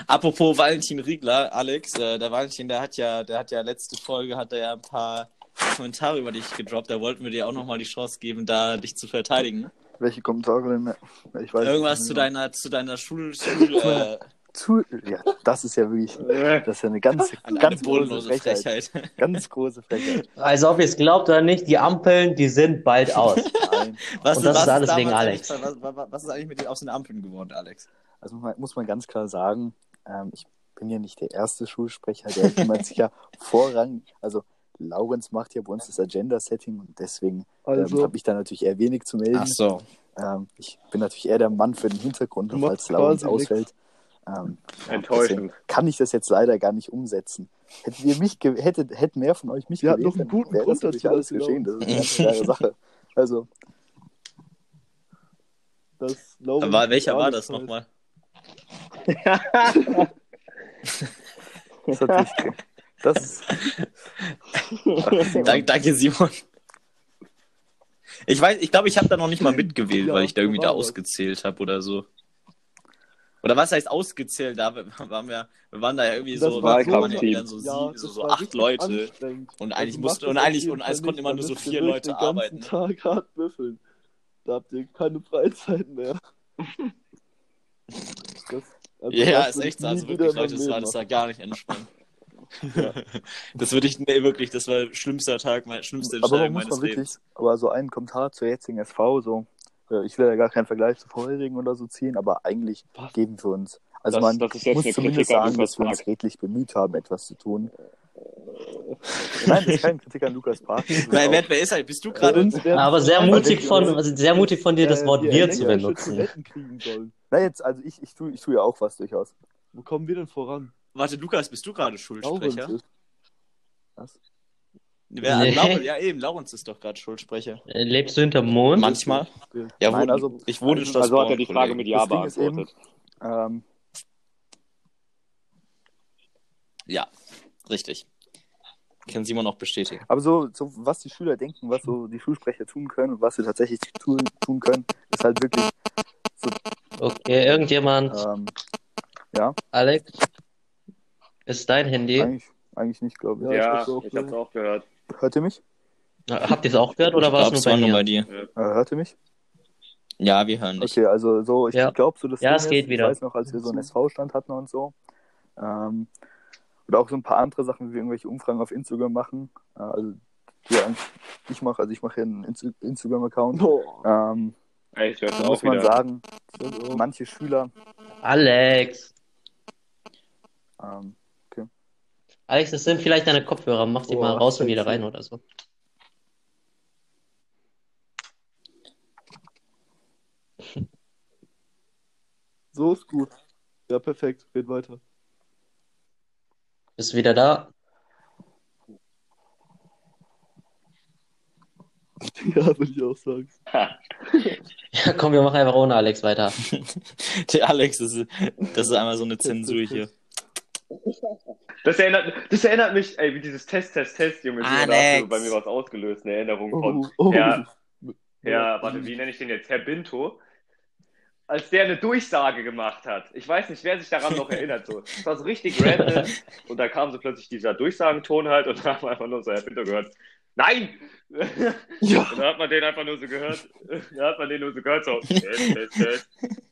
Apropos Valentin Riegler, Alex, äh, der Valentin, der hat ja, der hat ja letzte Folge hat er ja ein paar Kommentare über dich gedroppt. Da wollten wir dir auch nochmal die Chance geben, da dich zu verteidigen. Welche Kommentare denn? Ich weiß Irgendwas nicht zu deiner, zu deiner Schul, Schul äh, Zu, ja, das ist ja wirklich, das ist ja eine ganz, eine, ganz eine bodenlose große Frechheit. Frechheit. Ganz große Frechheit. Also ob ihr es glaubt oder nicht, die Ampeln, die sind bald aus. Was, Und das ist alles wegen eigentlich- Alex. Was, was, was ist eigentlich mit den aus den Ampeln geworden, Alex? Also muss man, muss man ganz klar sagen, ähm, ich bin ja nicht der erste Schulsprecher, der kümmert sich ja vorrangig, also Laurenz macht ja bei uns das Agenda-Setting und deswegen ähm, Also, habe ich da natürlich eher wenig zu melden. Ach so. Ähm, ich bin natürlich eher der Mann für den Hintergrund, falls Laurenz ausfällt. Ähm, ja, Enttäuschend. Kann ich das jetzt leider gar nicht umsetzen. Hättet ihr mich, hättet, hätten mehr von euch mich hatten gewählt, noch einen guten wäre Grund das natürlich dazu, alles geschehen. Das ist eine ganz klare Sache. Also, das Laurenz Aber welcher war das nochmal? das, hat sich, das. Dank, danke, Simon. Ich weiß, ich glaube, ich habe da noch nicht mal mitgewählt, Ja, weil ich da irgendwie da das. ausgezählt habe oder so. Oder was heißt ausgezählt? Da waren wir, wir waren da ja irgendwie Das so, war waren ja so, Ja, so, so acht Leute. Und Also eigentlich macht musste, das und eigentlich, und Fall es konnten immer nur so vier Leute den arbeiten. Tag hart büffeln. Da habt ihr keine Freizeit mehr. Das, also Ja, ist echt so. Also wirklich, Leute, das war, das war gar nicht entspannt. Ja. Das würde ich, nee, wirklich, das war schlimmster Tag, mein schlimmste Aber man Entscheidung muss meines man wirklich, Lebens. aber so einen Kommentar zur jetzigen SV, so, äh, ich will ja gar keinen Vergleich zu vorherigen oder so ziehen, aber eigentlich Was? geben wir uns. Also Das- man das ist jetzt muss eine zumindest Kritik an sagen, dass wir uns redlich bemüht haben, etwas zu tun. Nein, das ist keine Kritik an Lukas Park. ist Wer, wer, ist halt? Bist du gerade? Aber sehr mutig von, also sehr mutig von dir, das äh, Wort wir zu benutzen. Na jetzt, also ich, ich tue ich tu ja auch was durchaus. Wo kommen wir denn voran? Warte, Lukas, bist du gerade Schulsprecher? ist. Was? Wer, Nee. Laurens, ja, eben, Laurens ist doch gerade Schulsprecher. Äh, Lebst du hinterm Mond? Manchmal. Ja, Nein, wo, also- ich wohne in also Also hat er die Frage mit Ja beantwortet. Ähm, Ja, richtig. Kann Simon auch bestätigen. aber so, so, was die Schüler denken, was so die Schulsprecher tun können und was sie tatsächlich tu, tun können, ist halt wirklich, Okay, irgendjemand, ähm, Alex, ist dein Handy? eigentlich, eigentlich nicht, glaube ich. Ja, ich Ja, hab's auch ich hab's auch gehört. Hört ihr mich? Habt ihr es auch gehört oder Ich war es nur es war bei mir? nur bei dir. Äh, hört ihr mich? Ja, wir hören dich. Okay, also so, ich Ja. glaube so, das Ja, Ding es geht ist, wieder. Ich weiß noch, als wir so einen SV-Stand hatten und so. Ähm, oder auch so ein paar andere Sachen, wie wir irgendwelche Umfragen auf Instagram machen. Äh, also die ich mache, also ich mache hier einen Insta- Instagram-Account. Oh, Ähm, Ey, ich da muss man wieder. sagen, das auch. manche Schüler, Alex. ähm, Alex, das sind vielleicht deine Kopfhörer. Mach die Oh, mal raus und wieder rein oder so. So ist gut. Ja, perfekt. Red weiter. Bist du wieder da? Ja, würde ich auch sagen. Ja, komm, wir machen einfach ohne Alex weiter. Der Alex, das ist, das ist einmal so eine Zensur hier. Das erinnert, das erinnert mich, ey, wie dieses Test, Test, Test, Junge. Junge, da Alex. bei mir was ausgelöst, eine Erinnerung Oh, von oh. Herr, Herr, warte, wie nenne ich den jetzt? Herr Binto. Als der eine Durchsage gemacht hat. Ich weiß nicht, wer sich daran noch erinnert. So. Das war so richtig random. Und da kam so plötzlich dieser Durchsagenton halt und da haben wir einfach nur so Herr Binto gehört. Nein! Ja. Und da hat man den einfach nur so gehört. Da hat man den nur so gehört, so. Test, Test, Test.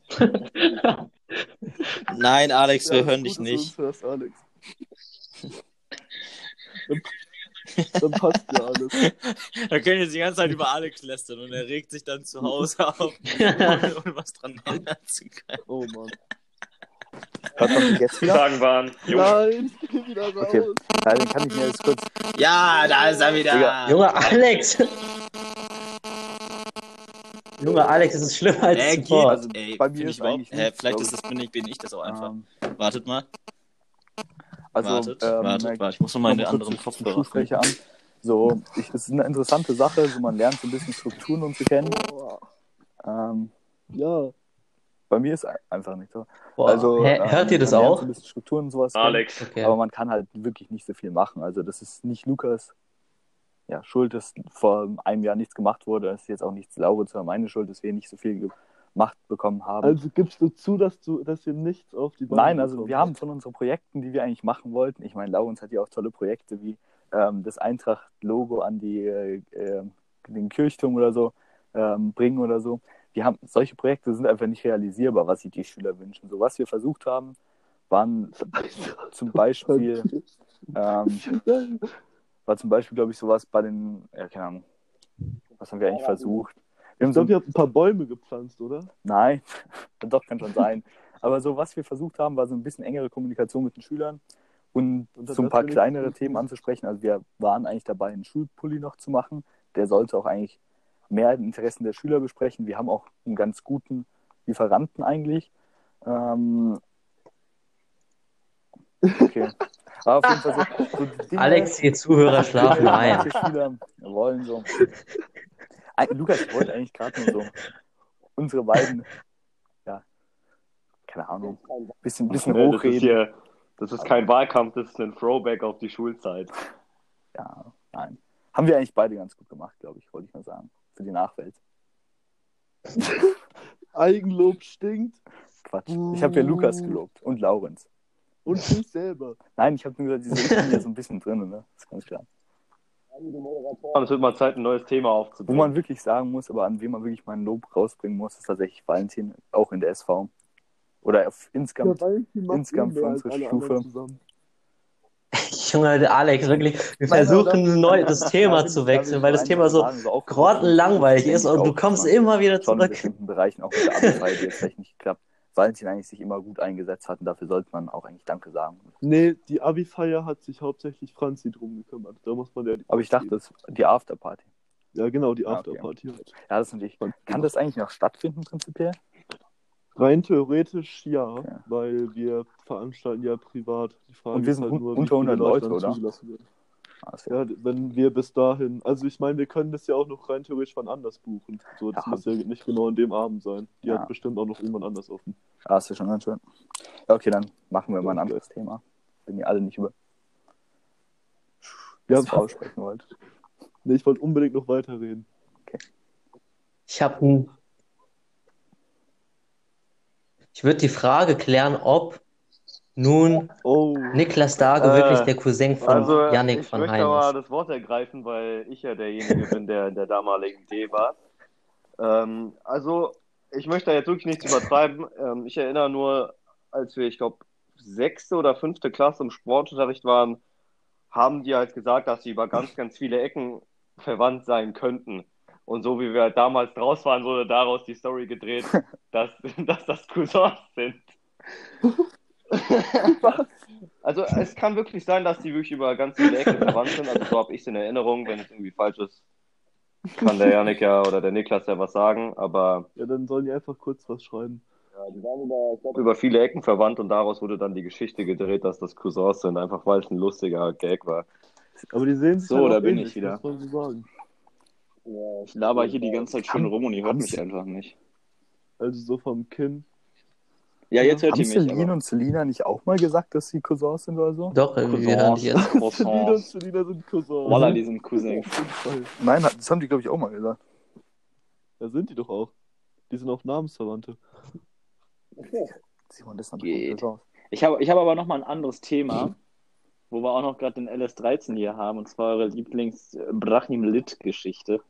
Nein, Alex, wir Ja, hören dich nicht. hörst, Alex. Dann, passt ja alles. Da können jetzt die ganze Zeit über Alex lästern und er regt sich dann zu Hause auf, ohne, was dran ändern zu können. Oh Mann. Hört man mich jetzt wieder? Fragen waren, Junge, Nein, ich geh wieder raus. Okay. Ja, den kann ich mir jetzt kurz. Ja, da ist er wieder. Digga, Junge, Alex! Junge, Alex, es ist schlimmer als Äh, zuvor. geht. Ey, bei mir ist ich eigentlich nicht, vielleicht glaub ist das, bin ich, bin ich das auch einfach. Ähm, Wartet mal, also, wartet, ähm, wartet, wartet. Ich muss noch mal in den kurz anderen Kopfhörer. An. So, ich, es ist eine interessante Sache, so man lernt so ein bisschen Strukturen und zu kennen. Ähm, Ja. bei mir ist ein- einfach nicht so. Boah, Also, hä, ähm, hört ihr das man lernt auch? So ein bisschen Strukturen und sowas. kennen. Alex. Okay. Aber man kann halt wirklich nicht so viel machen. Also das ist nicht Lukas ja, Schuld, dass vor einem Jahr nichts gemacht wurde. Es ist jetzt auch nichts Laurens oder meine Schuld, dass wir nicht so viel gemacht bekommen haben. Also gibst du zu, dass du, dass wir nichts auf die Beine Nein, also bekommen wir haben von unseren Projekten, die wir eigentlich machen wollten, ich meine, Laurens hat ja auch tolle Projekte wie ähm, das Eintracht-Logo an die, äh, äh, den Kirchturm oder so ähm, bringen oder so. Wir haben, solche Projekte sind einfach nicht realisierbar, was sich die Schüler wünschen. So, was wir versucht haben, waren zum Beispiel ähm, war zum Beispiel, glaube ich, sowas bei den, ja, keine Ahnung, was haben wir eigentlich versucht? Wir haben Ich so, ihr ein paar Bäume gepflanzt, oder? nein, doch, kann schon sein. Aber so, was wir versucht haben, war so ein bisschen engere Kommunikation mit den Schülern und, Und so ein paar kleinere Themen anzusprechen. Also wir waren eigentlich dabei, einen Schulpulli noch zu machen. Der sollte auch eigentlich mehr die Interessen der Schüler besprechen. Wir haben auch einen ganz guten Lieferanten eigentlich. Ähm, okay. Aber auf jeden Fall so, so Alex, die Zuhörer schlafen ein. Schüler wollen so. Lukas, ich wollte eigentlich gerade nur so unsere beiden, ja, keine Ahnung, bisschen, bisschen Nee, das ist hochreden. hier, das ist kein Wahlkampf, das ist ein Throwback auf die Schulzeit. Ja, nein. Haben wir eigentlich beide ganz gut gemacht, glaube ich, wollte ich mal sagen. Für die Nachwelt. Eigenlob stinkt Quatsch. Ich habe ja Lukas gelobt und Laurenz. und dich selber. Nein, ich habe nur gesagt, diese ist hier so ein bisschen drin, ne? Das ist ganz klar. Es wird mal Zeit, ein neues Thema Wo aufzubringen. man wirklich sagen muss, aber an wem man wirklich mal ein Lob rausbringen muss, ist tatsächlich Valentin, auch in der SV. Oder auf insgesamt. Insgesamt eh für unsere Stufe. Junge, Alex, wirklich, wir versuchen aber neu, da- das da Thema zu wechseln, weil das Thema so grottenlangweilig ist und du kommst immer wieder Schon in zurück. bestimmten Bereichen, auch mit der Abi-Zeit, die jetzt vielleicht nicht klappt, Valentin eigentlich sich immer gut eingesetzt hat und dafür sollte man auch eigentlich Danke sagen. Nee, die Abi-Feier hat sich hauptsächlich Franzi drum gekümmert. Da muss man ja. Aber ich dachte, das die Afterparty. Ja, genau, die Ah, okay. Afterparty halt. Ja, das ist natürlich. Kann das eigentlich noch stattfinden, prinzipiell? Rein theoretisch ja, Okay. weil wir veranstalten ja privat. Die Frage Und wir ist sind halt nur, unter viele 100 Leute, oder? zugelassen das wär- Ja, wenn wir bis dahin, also ich meine, wir können das ja auch noch rein theoretisch wann anders buchen. So, das Ja. muss ja nicht genau an dem Abend sein. Die Ja. hat bestimmt auch noch irgendwann anders offen. Ah, das ist schon ganz schön. Ja, okay, dann machen wir mal ein anderes Thema. Wenn ihr alle nicht über Ja, SV sprechen wollt. Nee, ich wollte unbedingt noch weiterreden. Ich habe ein. Ich würde die Frage klären, ob nun Oh, Niklas Dage Äh, wirklich der Cousin von Also, Yannick ich von möchte Hein aber ist. das Wort ergreifen, weil ich ja derjenige bin, der in der damaligen D war. Ähm, also, ich möchte da jetzt wirklich nichts übertreiben. Ähm, ich erinnere nur, als wir, ich glaube, sechste oder fünfte Klasse im Sportunterricht waren, haben die halt gesagt, dass sie über ganz, ganz viele Ecken verwandt sein könnten. Und so wie wir halt damals draus waren, wurde daraus die Story gedreht, dass, dass das Cousins sind. Also es kann wirklich sein, dass die wirklich über ganz viele Ecken verwandt sind. Also so habe ich es in Erinnerung. Wenn es irgendwie falsch ist, kann der Janik ja oder der Niklas ja was sagen. Aber ja, dann sollen die einfach kurz was schreiben. ja, die waren über, ich glaub, über viele Ecken verwandt und daraus wurde dann die Geschichte gedreht, dass das Cousins sind. Einfach weil es ein lustiger Gag war. Aber die sehen sich So, halt da bin ähnlich, ich wieder. Sagen. Ich laber hier die ganze Zeit schön rum und ihr hört mich einfach nicht. Also so vom Kinn. Ja, jetzt hört Haben ihr mich. Celine Aber. und Selina nicht auch mal gesagt, dass sie Cousins sind oder so? Doch, irgendwie, wir hören dich jetzt. Selina und. Selina sind Cousins. Voila, die sind Cousins. Nein, das haben die, glaube ich, auch mal gesagt. Da sind die doch auch. Die sind auch Namensverwandte. Simon, das Geht. Cousins. Ich habe ich hab aber noch mal ein anderes Thema, wo wir auch noch gerade den LS13 hier haben, und zwar eure Lieblings-Brachim-Lit-Geschichte.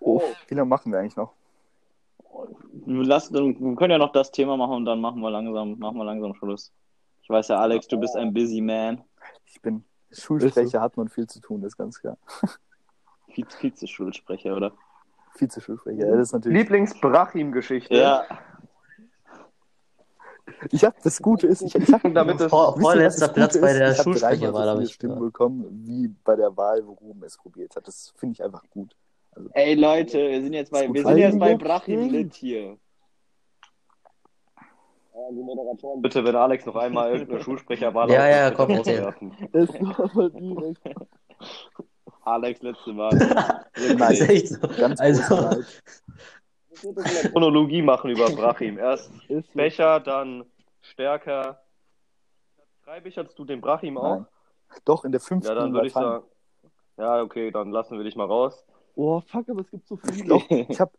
Oh, wie lange machen wir eigentlich noch? Wir, lassen, wir können ja noch das Thema machen und dann machen wir langsam, machen wir langsam Schluss. Ich weiß ja, Alex, du bist ein busy man. Ich bin Schulsprecher, hat man viel zu tun, das ist ganz klar. Vize- Vize-Schulsprecher, oder? Vize-Schulsprecher, ja, das ist natürlich. Lieblings-Brachim-Geschichte. Ja. Ich hab, das Gute ist, ich, ich hab, Damit das- Vor, vorletzter Platz bei der Ich hab Schulsprecher dreimal war, so viele ich Stimmen bekommen, wie bei der Wahl, wo Ruben es probiert hat. Das finde ich einfach gut. Ey Leute, wir sind jetzt bei, wir sind jetzt bei Brachim Lit hier. Bitte, wenn Alex noch einmal irgendeine Schulsprecherwahl Ja, ja, bitte komm. Es war direkt. Alex, letzte Mal. Das ist echt so. Ganz Also. Chronologie machen über Brachim. Erst Ist so. Becher, dann Stärker. Drei Becher hattest du den Brachim auch? Nein. Doch, in der fünften Ja, dann würde ich sagen. Ja, okay, dann lassen wir dich mal raus. Oh, fuck, aber es gibt so viele. Doch, ich, hab,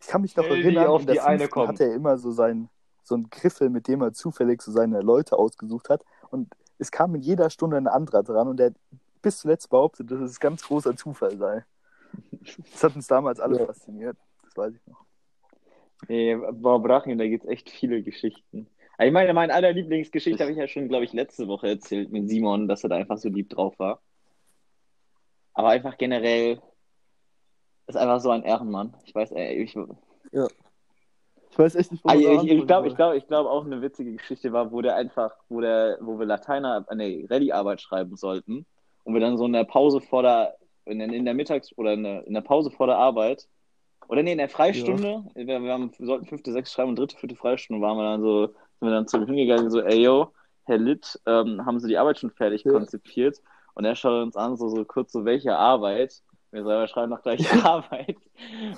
ich kann mich noch Stell erinnern, auf die eine kommen. hat er immer so sein, so einen Griffel, mit dem er zufällig so seine Leute ausgesucht hat. Und es kam in jeder Stunde ein anderer dran und er hat bis zuletzt behauptet, dass es ganz großer Zufall sei. Das hat uns damals alle fasziniert. Das weiß ich noch. Nee, boah, Brachim, da gibt's echt viele Geschichten. Ich meine, meine aller Lieblingsgeschichte habe ich ja schon, glaube ich, letzte Woche erzählt mit Simon, dass er da einfach so lieb drauf war. Aber einfach generell ist einfach so ein Ehrenmann. Ich weiß, ey, ich, Ich weiß echt nicht, wo Ah, ich ich, glaube, ich glaube, ich glaube auch eine witzige Geschichte war, wo der einfach, wo der, wo wir Lateiner eine Rallye-Arbeit schreiben sollten und wir dann so in der Pause vor der, in, der- in der Mittags- oder in der, in der Pause vor der Arbeit oder nee, in der Freistunde, wir, wir, haben, wir sollten fünfte, sechste schreiben und dritte, vierte Freistunde waren wir dann so, sind wir dann zu ihm hingegangen, so, ey yo, Herr Litt, ähm, haben Sie die Arbeit schon fertig Ja. konzipiert? Und er schaut uns an, so, so kurz so, welche Arbeit? Wir wir schreiben noch gleich Arbeit.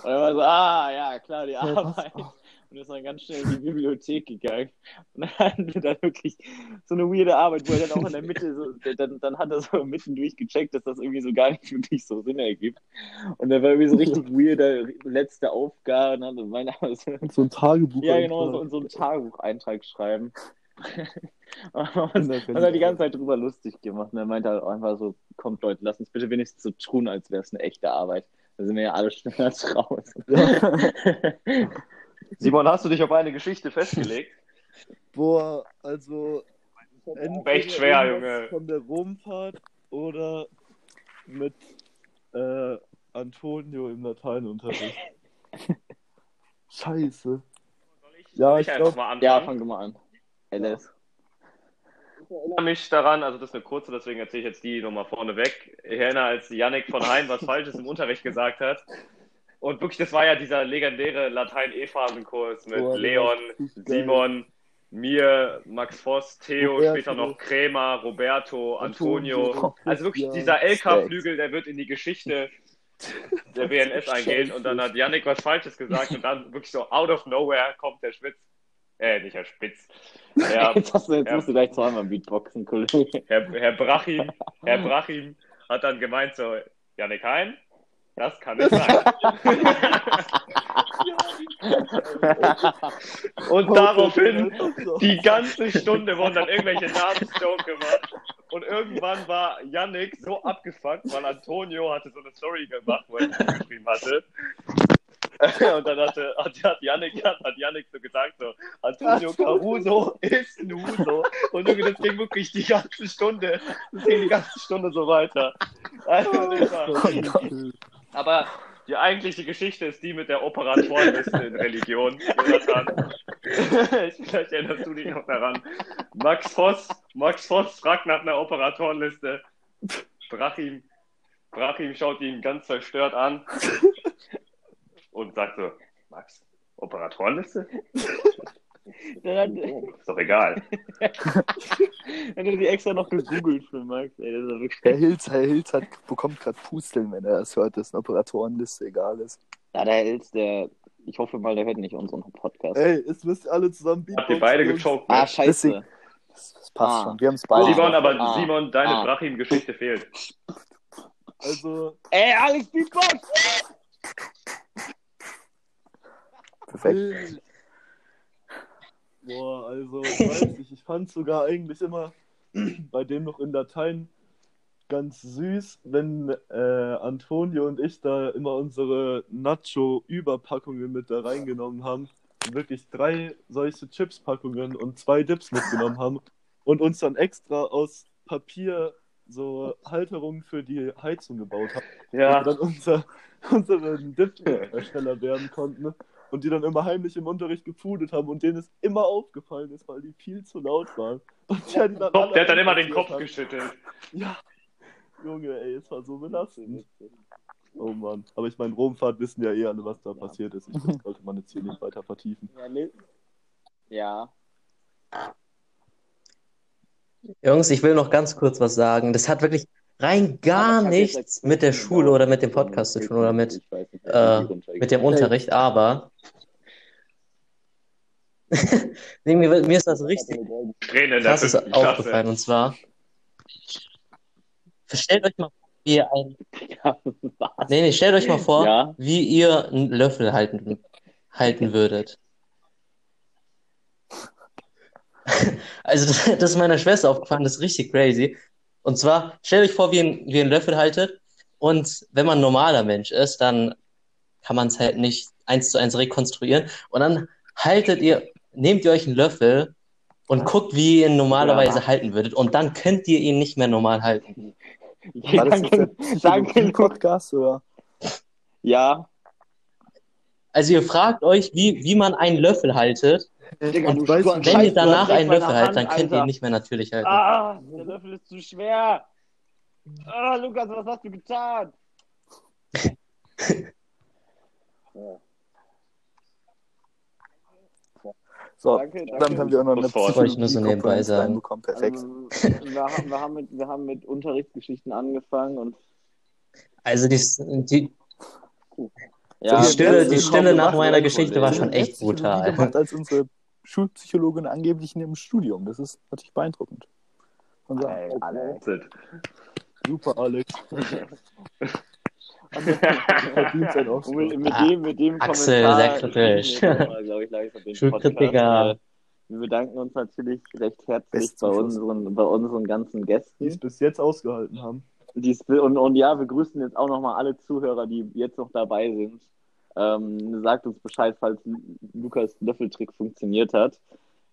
Und er war so, ah, ja, klar, die Arbeit. Und ist dann ganz schnell in die Bibliothek gegangen. Und dann hatten wir dann wirklich so eine weirde Arbeit, wo er dann auch in der Mitte so, dann, dann hat er so mittendurch gecheckt, dass das irgendwie so gar nicht wirklich so Sinn ergibt. Und da war irgendwie so richtig weirde letzte Aufgabe. Ne? Und meine, so, So ein Tagebuch. ja, genau, so, so einen Tagebucheintrag schreiben. Und man hat er die ganze Zeit drüber lustig gemacht. Und er meinte halt einfach so, kommt Leute, lasst uns bitte wenigstens so tun, als wäre es eine echte Arbeit. Da sind wir ja alle schneller raus. Simon, hast du dich auf eine Geschichte festgelegt? Boah, also. echt schwer, Junge. Von der Rumfahrt oder mit äh, Antonio im Lateinunterricht. Scheiße. Ja, ich einfach glaube, mal anfangen? ja, fang du mal an. LS. Ich erinnere mich daran, also das ist eine kurze, deswegen erzähle ich jetzt die nochmal vorneweg. Ich erinnere, als Yannick von Hein was Falsches im Unterricht gesagt hat. Und wirklich, das war ja dieser legendäre Latein-E-Phasenkurs mit Boah, Leon. Simon, mir, Max Voss, Theo, Roberto. später noch Kremer, Roberto, Antonio. Antonio, Also wirklich, dieser LK-Flügel, der wird in die Geschichte der WNS eingehen. Und dann hat Yannick was Falsches gesagt und dann wirklich so out of nowhere kommt der Spitz. Äh, nicht der Spitz. Der, Jetzt, hast du, jetzt Ja. musst du gleich zweimal Beatboxen, Kollege. Herr, Herr Brachim, Herr Brachim hat dann gemeint so, Janik Hein, das kann nicht sein. Und daraufhin, die ganze Stunde wurden dann irgendwelche Namensjoke gemacht. Und irgendwann war Yannick so abgefuckt, weil Antonio hatte so eine Story gemacht, wo er geschrieben hatte. Und dann hatte, hat, hat, Yannick, hat, hat Yannick so gesagt, so, Antonio Caruso ist Nuso. Und irgendwie, das ging wirklich die ganze Stunde, das ging die ganze Stunde so weiter. Also, war, aber die eigentliche Geschichte ist die mit der Operatorenliste in Religion, Jonathan. Vielleicht erinnerst du dich noch daran. Max Voss, Max Voss fragt nach einer Operatorenliste. Brachim, Brachim schaut ihn ganz verstört an und sagt so, Max, Operatorenliste? Dann hat, Ist doch egal. wenn du die extra noch gegoogelt für Max, ey, das ist ja wirklich. Herr Hilz, Herr Hilz hat, bekommt gerade Pusteln, wenn er das hört, dass eine Operatorenliste egal ist. Ja, der Hels, der. Ich hoffe mal, der hört nicht unseren Podcast. Ey, jetzt müsst ihr alle zusammen Habt ihr beide gechoked? ah, scheiße. Das, das passt Ah. schon. Wir haben es beide. Simon, aber Ah. Simon, deine Ah. Brachim-Geschichte fehlt. Also, Ey, Alex Beatbox! Perfekt. boah, also, ich weiß nicht, ich fand sogar eigentlich immer bei dem noch in Latein ganz süß, wenn äh, Antonio und ich da immer unsere Nacho-Überpackungen mit da reingenommen haben. Und wirklich drei solche Chips-Packungen und zwei Dips mitgenommen haben und uns dann extra aus Papier so Halterungen für die Heizung gebaut haben. Ja, und dann unser, unseren Dip-Hersteller werden konnten und die dann immer heimlich im Unterricht gepudelt haben und denen es immer aufgefallen ist, weil die viel zu laut waren. Und der, die dann Kopf, alle der hat dann immer den Kopf hat. geschüttelt. Ja, Junge, ey, es war so belastend. Oh Mann. Aber ich meine, Romfahrt wissen ja eh alle, was da passiert ist. Ich, das sollte man jetzt hier nicht weiter vertiefen. Ja, ne? Ja. Jungs, ich will noch ganz kurz was sagen. Das hat wirklich rein gar nichts mit der Schule oder mit dem. Podcast zu tun oder mit, äh, mit dem Unterricht, aber nee, mir, mir ist das richtig Tränen krasses fünften aufgefallen. Und zwar, stellt euch mal vor, wie ihr ein, Was? nee, nee, stellt euch mal vor, Ja. wie ihr einen Löffel halten, halten würdet. Also, das, das ist meiner Schwester aufgefallen, das ist richtig crazy. Und zwar, stellt euch vor, wie ihr, wie ihr einen Löffel haltet. Und wenn man ein normaler Mensch ist, dann kann man es halt nicht eins zu eins rekonstruieren. Und dann haltet ihr, nehmt ihr euch einen Löffel und guckt, wie ihr ihn normalerweise Ja. halten würdet. Und dann könnt ihr ihn nicht mehr normal halten. Ja, War das jetzt danke, der danke. Psychologie-Podcast oder? Ja. Also ihr fragt euch, wie, wie man einen Löffel haltet. Digga, Und du weißt du, Scheiß, Wenn ihr danach einen Löffel haltet, dann könnt ihr Alter. ihn nicht mehr natürlich halten. Ah, der Löffel ist zu schwer. Ah, Lukas, was hast du getan? So, Danke, danke. dann haben wir auch noch eine so nebenbei sagen. reinbekommen. Perfekt. Also, wir, haben, wir, haben mit, wir haben mit Unterrichtsgeschichten angefangen und Also die, die, ja, die Stille, die Stille nach meiner? Geschichte war schon echt brutal. gemacht als unsere Schulpsychologin angeblich in ihrem Studium. Das ist natürlich beeindruckend. Und so. Ey, Alex. Super, Alex. verdient sein Oscar. mit, mit Ah, dem, mit dem Axel, Kommentar den Schulkritiker. Podcast. Äh, Wir bedanken uns natürlich recht herzlich bei unseren, bei unseren ganzen Die es Gästen. bis jetzt ausgehalten haben. Dies, und, und ja, wir grüßen jetzt auch nochmal alle Zuhörer, die jetzt noch dabei sind. Ähm, sagt uns Bescheid, falls Lukas Löffeltrick funktioniert hat.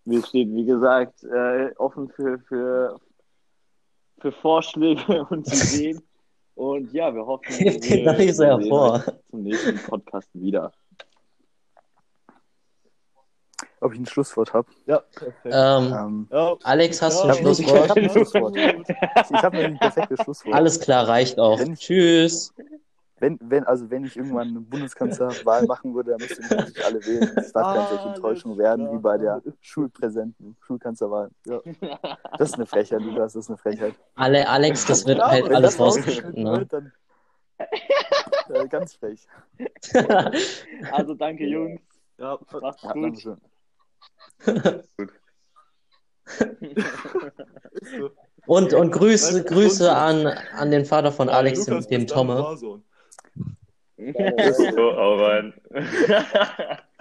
Wir stehen, wie gesagt, äh, offen für, für, für Vorschläge und Ideen. Und ja, wir hoffen, Hebt nicht so hervor. euch zum nächsten Podcast wieder. Ob ich ein Schlusswort habe? Ja, perfekt. Ähm, Ähm, ja, Alex, hast du ein Schlusswort? ich hab ein Schlusswort. ich habe ein perfektes Schlusswort. Alles klar, reicht auch. Tschüss. Wenn, wenn, also wenn ich irgendwann eine Bundeskanzlerwahl machen würde, dann müssten natürlich alle wählen. Es darf keine solche Alles Enttäuschung werden wie bei der. Schulpräsenten, Schulkanzlerwahl. Ja. Das ist eine Frechheit, Lukas, das ist eine Frechheit. Alle, Alex, das wird Ja, halt Wenn alles das rausgeschnitten rausgeschnitten. Ne? dann äh, ganz frech. Also danke, Jungs. ja, Macht's Ja, gut. So. Und, und Grüße, Grüße an, an den Vater von Alex, dem, Lukas, dann Tomme. Wahrsohn. So, hau rein.